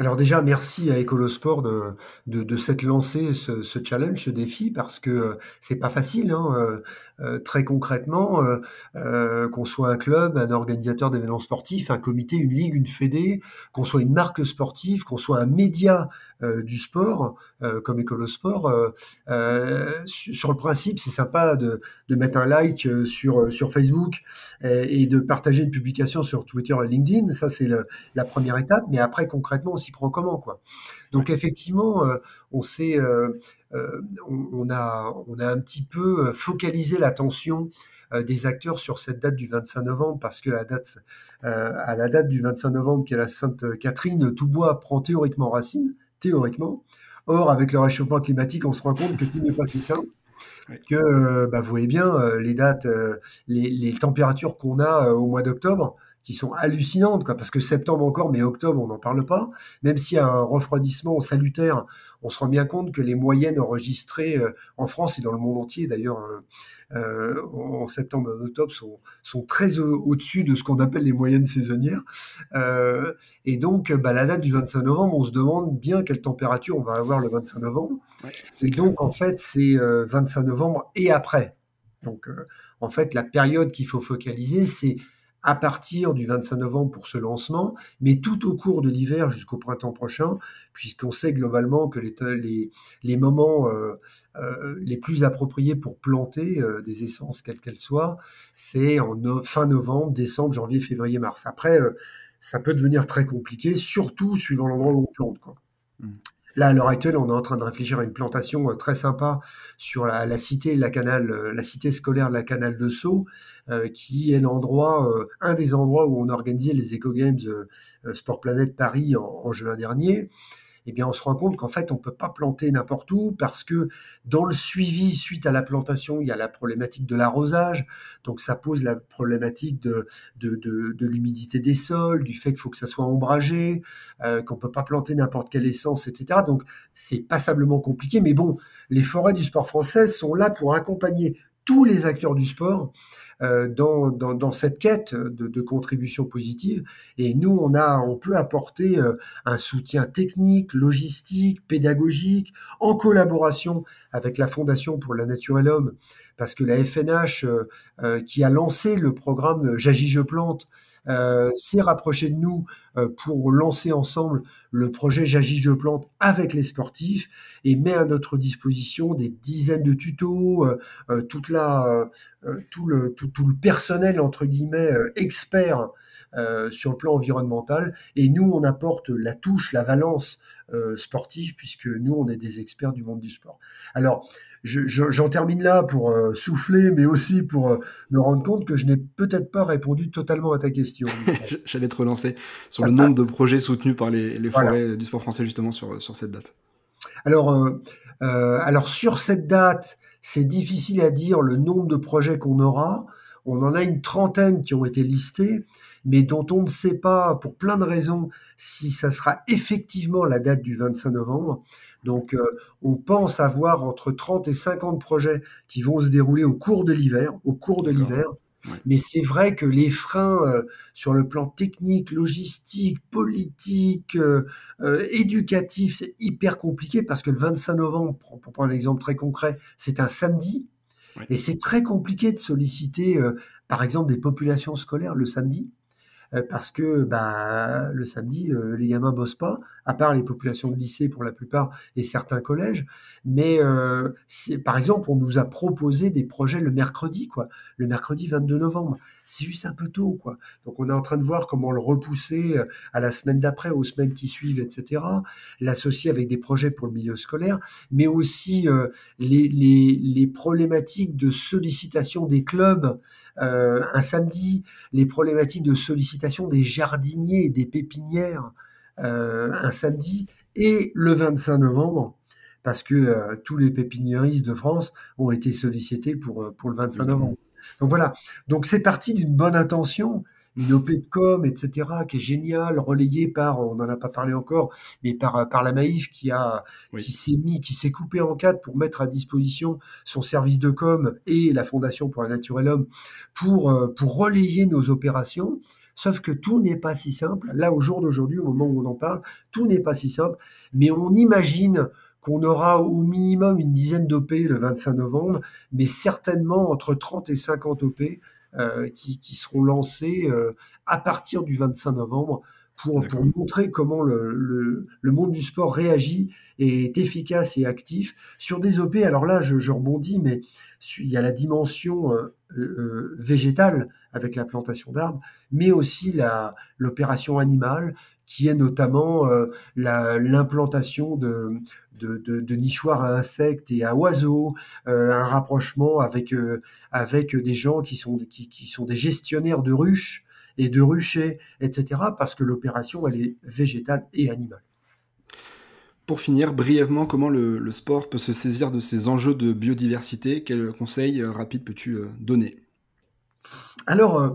Speaker 3: Alors déjà, merci à Ecolosport de, de, de s'être lancé ce, challenge, ce défi, parce que euh, c'est pas facile. Hein, euh, euh, très concrètement, qu'on soit un club, un organisateur d'événements sportifs, un comité, une ligue, une fédé, qu'on soit une marque sportive, qu'on soit un média du sport comme Ecolosport, sur le principe, c'est sympa de, de, mettre un like sur sur Facebook et, de partager une publication sur Twitter et LinkedIn. Ça, c'est la première étape. Mais après, concrètement, on s'y prend comment, quoi. Donc effectivement, on s'est euh, on, a, on a un petit peu euh, focalisé l'attention euh, des acteurs sur cette date du 25 novembre parce que la date, à la date du 25 novembre qui est la Sainte Catherine, tout bois prend théoriquement racine, théoriquement. Or, avec le réchauffement climatique, on se rend compte que tout n'est pas si simple. Que, bah, vous voyez bien, les dates, les, les températures qu'on a au mois d'octobre, qui sont hallucinantes, quoi, parce que septembre encore, mais octobre, on n'en parle pas. Même s'il y a un refroidissement salutaire, on se rend bien compte que les moyennes enregistrées euh, en France et dans le monde entier, d'ailleurs, euh, euh, en septembre et en octobre, sont, sont très au-dessus de ce qu'on appelle les moyennes saisonnières. et donc, bah, la date du 25 novembre, on se demande bien quelle température on va avoir le 25 novembre. et donc, en fait, c'est 25 novembre et après. Donc, en fait, la période qu'il faut focaliser, c'est à partir du 25 novembre pour ce lancement, mais tout au cours de l'hiver jusqu'au printemps prochain, puisqu'on sait globalement que les, les, moments euh, euh, les plus appropriés pour planter euh, des essences, quelles qu'elles soient, c'est en fin novembre, décembre, janvier, février, mars. Après, ça peut devenir très compliqué, surtout suivant l'endroit où on plante. Quoi. Là, à l'heure actuelle, on est en train de réfléchir à une plantation euh, très sympa sur la, cité, la canal, euh, la cité scolaire la Canal de Sceaux, euh, qui est l'endroit, un des endroits où on a organisé les Eco Games Sport Planète Paris en juin dernier eh bien, on se rend compte qu'en fait, on ne peut pas planter n'importe où parce que dans le suivi suite à la plantation, il y a la problématique de l'arrosage. Donc, ça pose la problématique de, de, l'humidité des sols, du fait qu'il faut que ça soit ombragé, euh, qu'on ne peut pas planter n'importe quelle essence, etc. Donc, c'est passablement compliqué. Mais bon, les forêts du sport français sont là pour accompagner tous les acteurs du sport euh, dans, dans, cette quête de, contribution positive. Et nous, on, a, on peut apporter euh, un soutien technique, logistique, pédagogique, en collaboration avec la Fondation pour la Nature et l'Homme, parce que la FNH, euh, qui a lancé le programme J'agis, je plante, euh, s'est rapproché de nous euh, pour lancer ensemble le projet J'agis, je plante avec les sportifs et met à notre disposition des dizaines de tutos, euh, tout, le personnel, entre guillemets, expert sur le plan environnemental. Et nous, on apporte la touche, la valence sportive, puisque nous, on est des experts du monde du sport. Alors, j'en termine là pour euh, souffler, mais aussi pour euh, me rendre compte que je n'ai peut-être pas répondu totalement à ta question.
Speaker 1: J'allais te relancer sur le nombre de projets soutenus par les, forêts du sport français justement sur, sur cette date.
Speaker 3: Alors, euh, alors sur cette date, c'est difficile à dire le nombre de projets qu'on aura. On en a une trentaine qui ont été listés, mais dont on ne sait pas, pour plein de raisons, si ça sera effectivement la date du 25 novembre. Donc, euh, on pense avoir entre 30 et 50 projets qui vont se dérouler au cours de l'hiver, au cours de l'hiver. Mais c'est vrai que les freins euh, sur le plan technique, logistique, politique, euh, éducatif, c'est hyper compliqué parce que le 25 novembre, pour, prendre un exemple très concret, c'est un samedi. Et c'est très compliqué de solliciter, par exemple, des populations scolaires le samedi. Euh, parce que bah, le samedi, euh, les gamins bossent pas, à part les populations de lycée pour la plupart et certains collèges. Mais euh, par exemple, on nous a proposé des projets le mercredi, quoi, le mercredi 22 novembre. C'est juste un peu tôt, quoi. Donc on est en train de voir comment le repousser à la semaine d'après, aux semaines qui suivent, etc. L'associer avec des projets pour le milieu scolaire, mais aussi les, les, les problématiques de sollicitation des clubs euh, un samedi, les problématiques de sollicitation des jardiniers et des pépinières euh, un samedi, et le 25 novembre, parce que euh, tous les pépiniéristes de France ont été sollicités pour, pour le 25 novembre. Donc voilà, donc c'est parti d'une bonne intention, une OP de com, etc., qui est géniale, relayée par, on n'en a pas parlé encore, mais par, par la Maïf qui a, qui s'est mis, qui s'est coupé en quatre pour mettre à disposition son service de com et la Fondation pour la Nature et l'Homme pour, euh, pour relayer nos opérations. Sauf que tout n'est pas si simple. Là, au jour d'aujourd'hui, au moment où on en parle, tout n'est pas si simple. Mais on imagine qu'on aura au minimum une dizaine d'OP le 25 novembre, mais certainement entre 30 et 50 OP euh, qui, seront lancés euh, à partir du 25 novembre pour, pour montrer comment le, le, monde du sport réagit et est efficace et actif sur des OP. Alors là, je, je rebondis, mais il y a la dimension euh, végétale avec la plantation d'arbres, mais aussi l'opération animale qui est notamment l'implantation de, de, nichoirs à insectes et à oiseaux, euh, un rapprochement avec, euh, avec des gens qui sont, qui, sont des gestionnaires de ruches et de ruchers, etc., parce que l'opération, elle est végétale et animale.
Speaker 1: Pour finir, brièvement, comment le, sport peut se saisir de ces enjeux de biodiversité? Quels conseils euh, rapides peux-tu euh, donner?
Speaker 3: Alors, euh,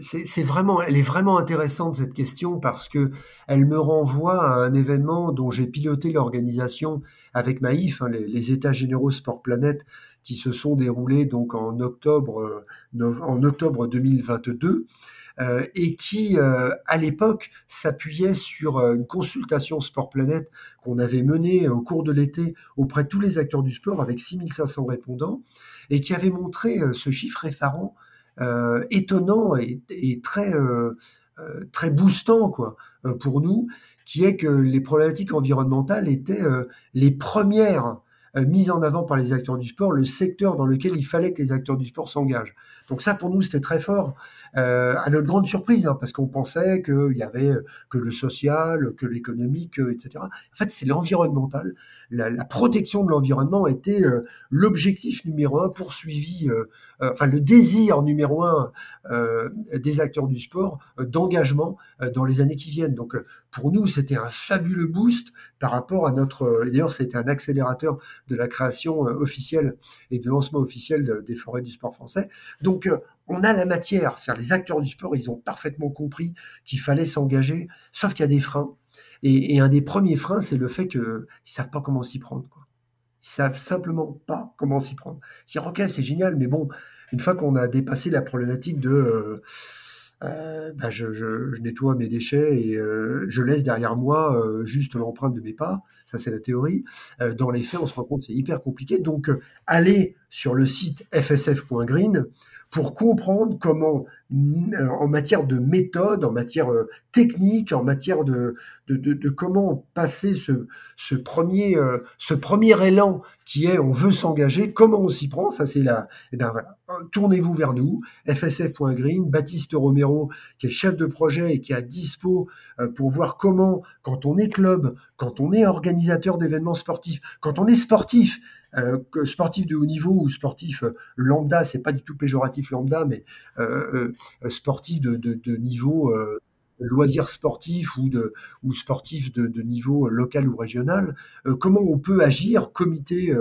Speaker 3: c'est vraiment, elle est vraiment intéressante cette question parce que elle me renvoie à un événement dont j'ai piloté l'organisation avec Maïf, hein, les, États généraux Sport Planète, qui se sont déroulés donc en octobre, en octobre 2022. Euh, et qui, euh, à l'époque, s'appuyait sur euh, une consultation Sport Planète qu'on avait menée au cours de l'été auprès de tous les acteurs du sport avec 6500 répondants et qui avait montré ce chiffre effarant, étonnant et, très, très boostant quoi, pour nous, qui est que les problématiques environnementales étaient les premières mises en avant par les acteurs du sport, le secteur dans lequel il fallait que les acteurs du sport s'engagent. Donc ça, pour nous, c'était très fort. Euh, à notre grande surprise, hein, parce qu'on pensait qu'il y avait que le social, que l'économique, etc. En fait, c'est l'environnemental. La, protection de l'environnement était euh, l'objectif numéro un poursuivi, euh, enfin le désir numéro un des acteurs du sport d'engagement dans les années qui viennent. Donc pour nous, c'était un fabuleux boost par rapport à notre. D'ailleurs, c'était un accélérateur de la création officielle et de lancement officiel des forêts du sport français. Donc on a la matière, c'est-à-dire les acteurs du sport, ils ont parfaitement compris qu'il fallait s'engager, sauf qu'il y a des freins. Et, un des premiers freins, c'est le fait qu'ils ne savent pas comment s'y prendre. Quoi. Ils savent simplement pas comment s'y prendre. C'est ok, c'est génial, mais bon, une fois qu'on a dépassé la problématique de euh, euh, bah, je, nettoie mes déchets et euh, je laisse derrière moi juste l'empreinte de mes pas, ça c'est la théorie. dans les faits, on se rend compte que c'est hyper compliqué. Donc, aller sur le site fsf.green, pour comprendre comment, euh, en matière de méthode, en matière euh, technique, en matière de, comment passer ce, premier, euh, ce premier élan qui est on veut s'engager, comment on s'y prend, ça c'est là. Eh ben voilà, tournez-vous vers nous, fsf.green, Baptiste Romero, qui est chef de projet et qui a dispo pour voir comment, quand on est club, quand on est organisateur d'événements sportifs, quand on est sportif, euh, sportif de haut niveau ou sportif euh, lambda, c'est pas du tout péjoratif lambda, mais euh, sportif de, niveau loisirs sportifs ou, de, sportifs de, niveau local ou régional, comment on peut agir, comité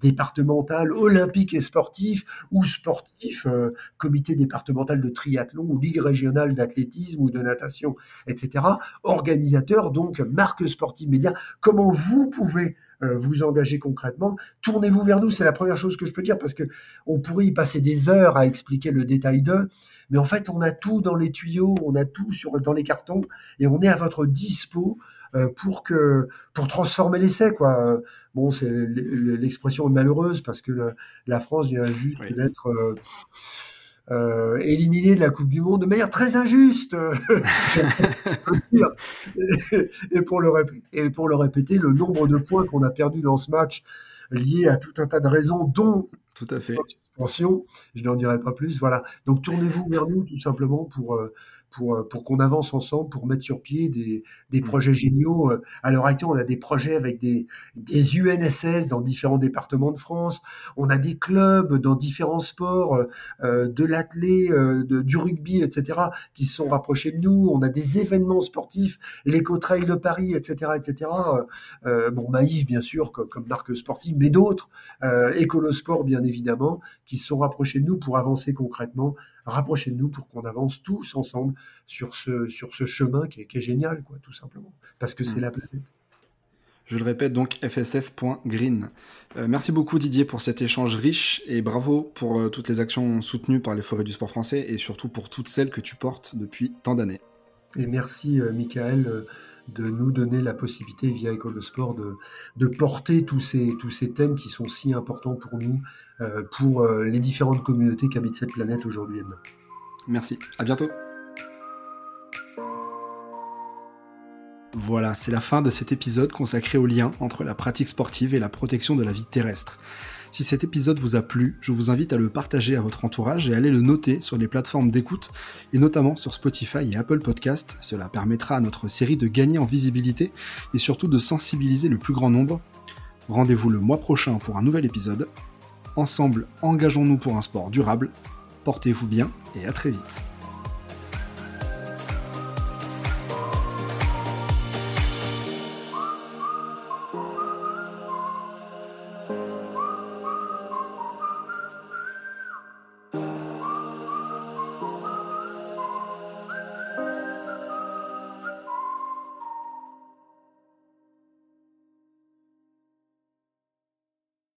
Speaker 3: départemental olympique et sportif ou sportif, comité départemental de triathlon ou ligue régionale d'athlétisme ou de natation, etc. Organisateur, donc marque sportive média, comment vous pouvez vous engager concrètement, tournez-vous vers nous. C'est la première chose que je peux dire parce que on pourrait y passer des heures à expliquer le détail d'eux, mais en fait, on a tout dans les tuyaux, on a tout sur dans les cartons et on est à votre dispo euh, pour que pour transformer l'essai quoi. Bon, c'est l'expression est malheureuse parce que la France vient juste d'être euh, éliminé de la Coupe du Monde de manière très injuste. et, pour le et pour le répéter, le nombre de points qu'on a perdu dans ce match lié à tout un tas de raisons, dont
Speaker 1: tout à fait.
Speaker 3: Suspension, je n'en dirai pas plus. Voilà. Donc tournez-vous vers nous tout simplement pour euh, pour, euh, pour qu'on avance ensemble, pour mettre sur pied des, des mmh. projets géniaux. Euh, à l'heure actuelle, on a des projets avec des, des UNSS dans différents départements de France. On a des clubs dans différents sports, euh, de l'athlé, du rugby, etc., qui se sont rapprochés de nous. On a des événements sportifs, l'éco-trail de Paris, etc., etc. bon, Maïf, bien sûr, comme, comme marque sportive, mais d'autres, Écolosport, bien évidemment, qui se sont rapprochés de nous pour avancer concrètement rapprochez de nous pour qu'on avance tous ensemble sur ce, sur ce chemin qui est, qui est génial, quoi, tout simplement. Parce que c'est mm. la planète.
Speaker 1: Je le répète donc fsf.green. Euh, merci beaucoup Didier pour cet échange riche et bravo pour euh, toutes les actions soutenues par les forêts du sport français et surtout pour toutes celles que tu portes depuis tant d'années.
Speaker 3: Et merci euh, Michael euh, de nous donner la possibilité via École de Sport de, de porter tous ces, tous ces thèmes qui sont si importants pour nous pour euh, les différentes communautés qui habitent cette planète aujourd'hui.
Speaker 1: Merci, à bientôt. Voilà, c'est la fin de cet épisode consacré au lien entre la pratique sportive et la protection de la vie terrestre. Si cet épisode vous a plu, je vous invite à le partager à votre entourage et à aller le noter sur les plateformes d'écoute, et notamment sur Spotify et Apple Podcast. Cela permettra à notre série de gagner en visibilité et surtout de sensibiliser le plus grand nombre. Rendez-vous le mois prochain pour un nouvel épisode. Ensemble, engageons-nous pour un sport durable. Portez-vous bien et à très vite.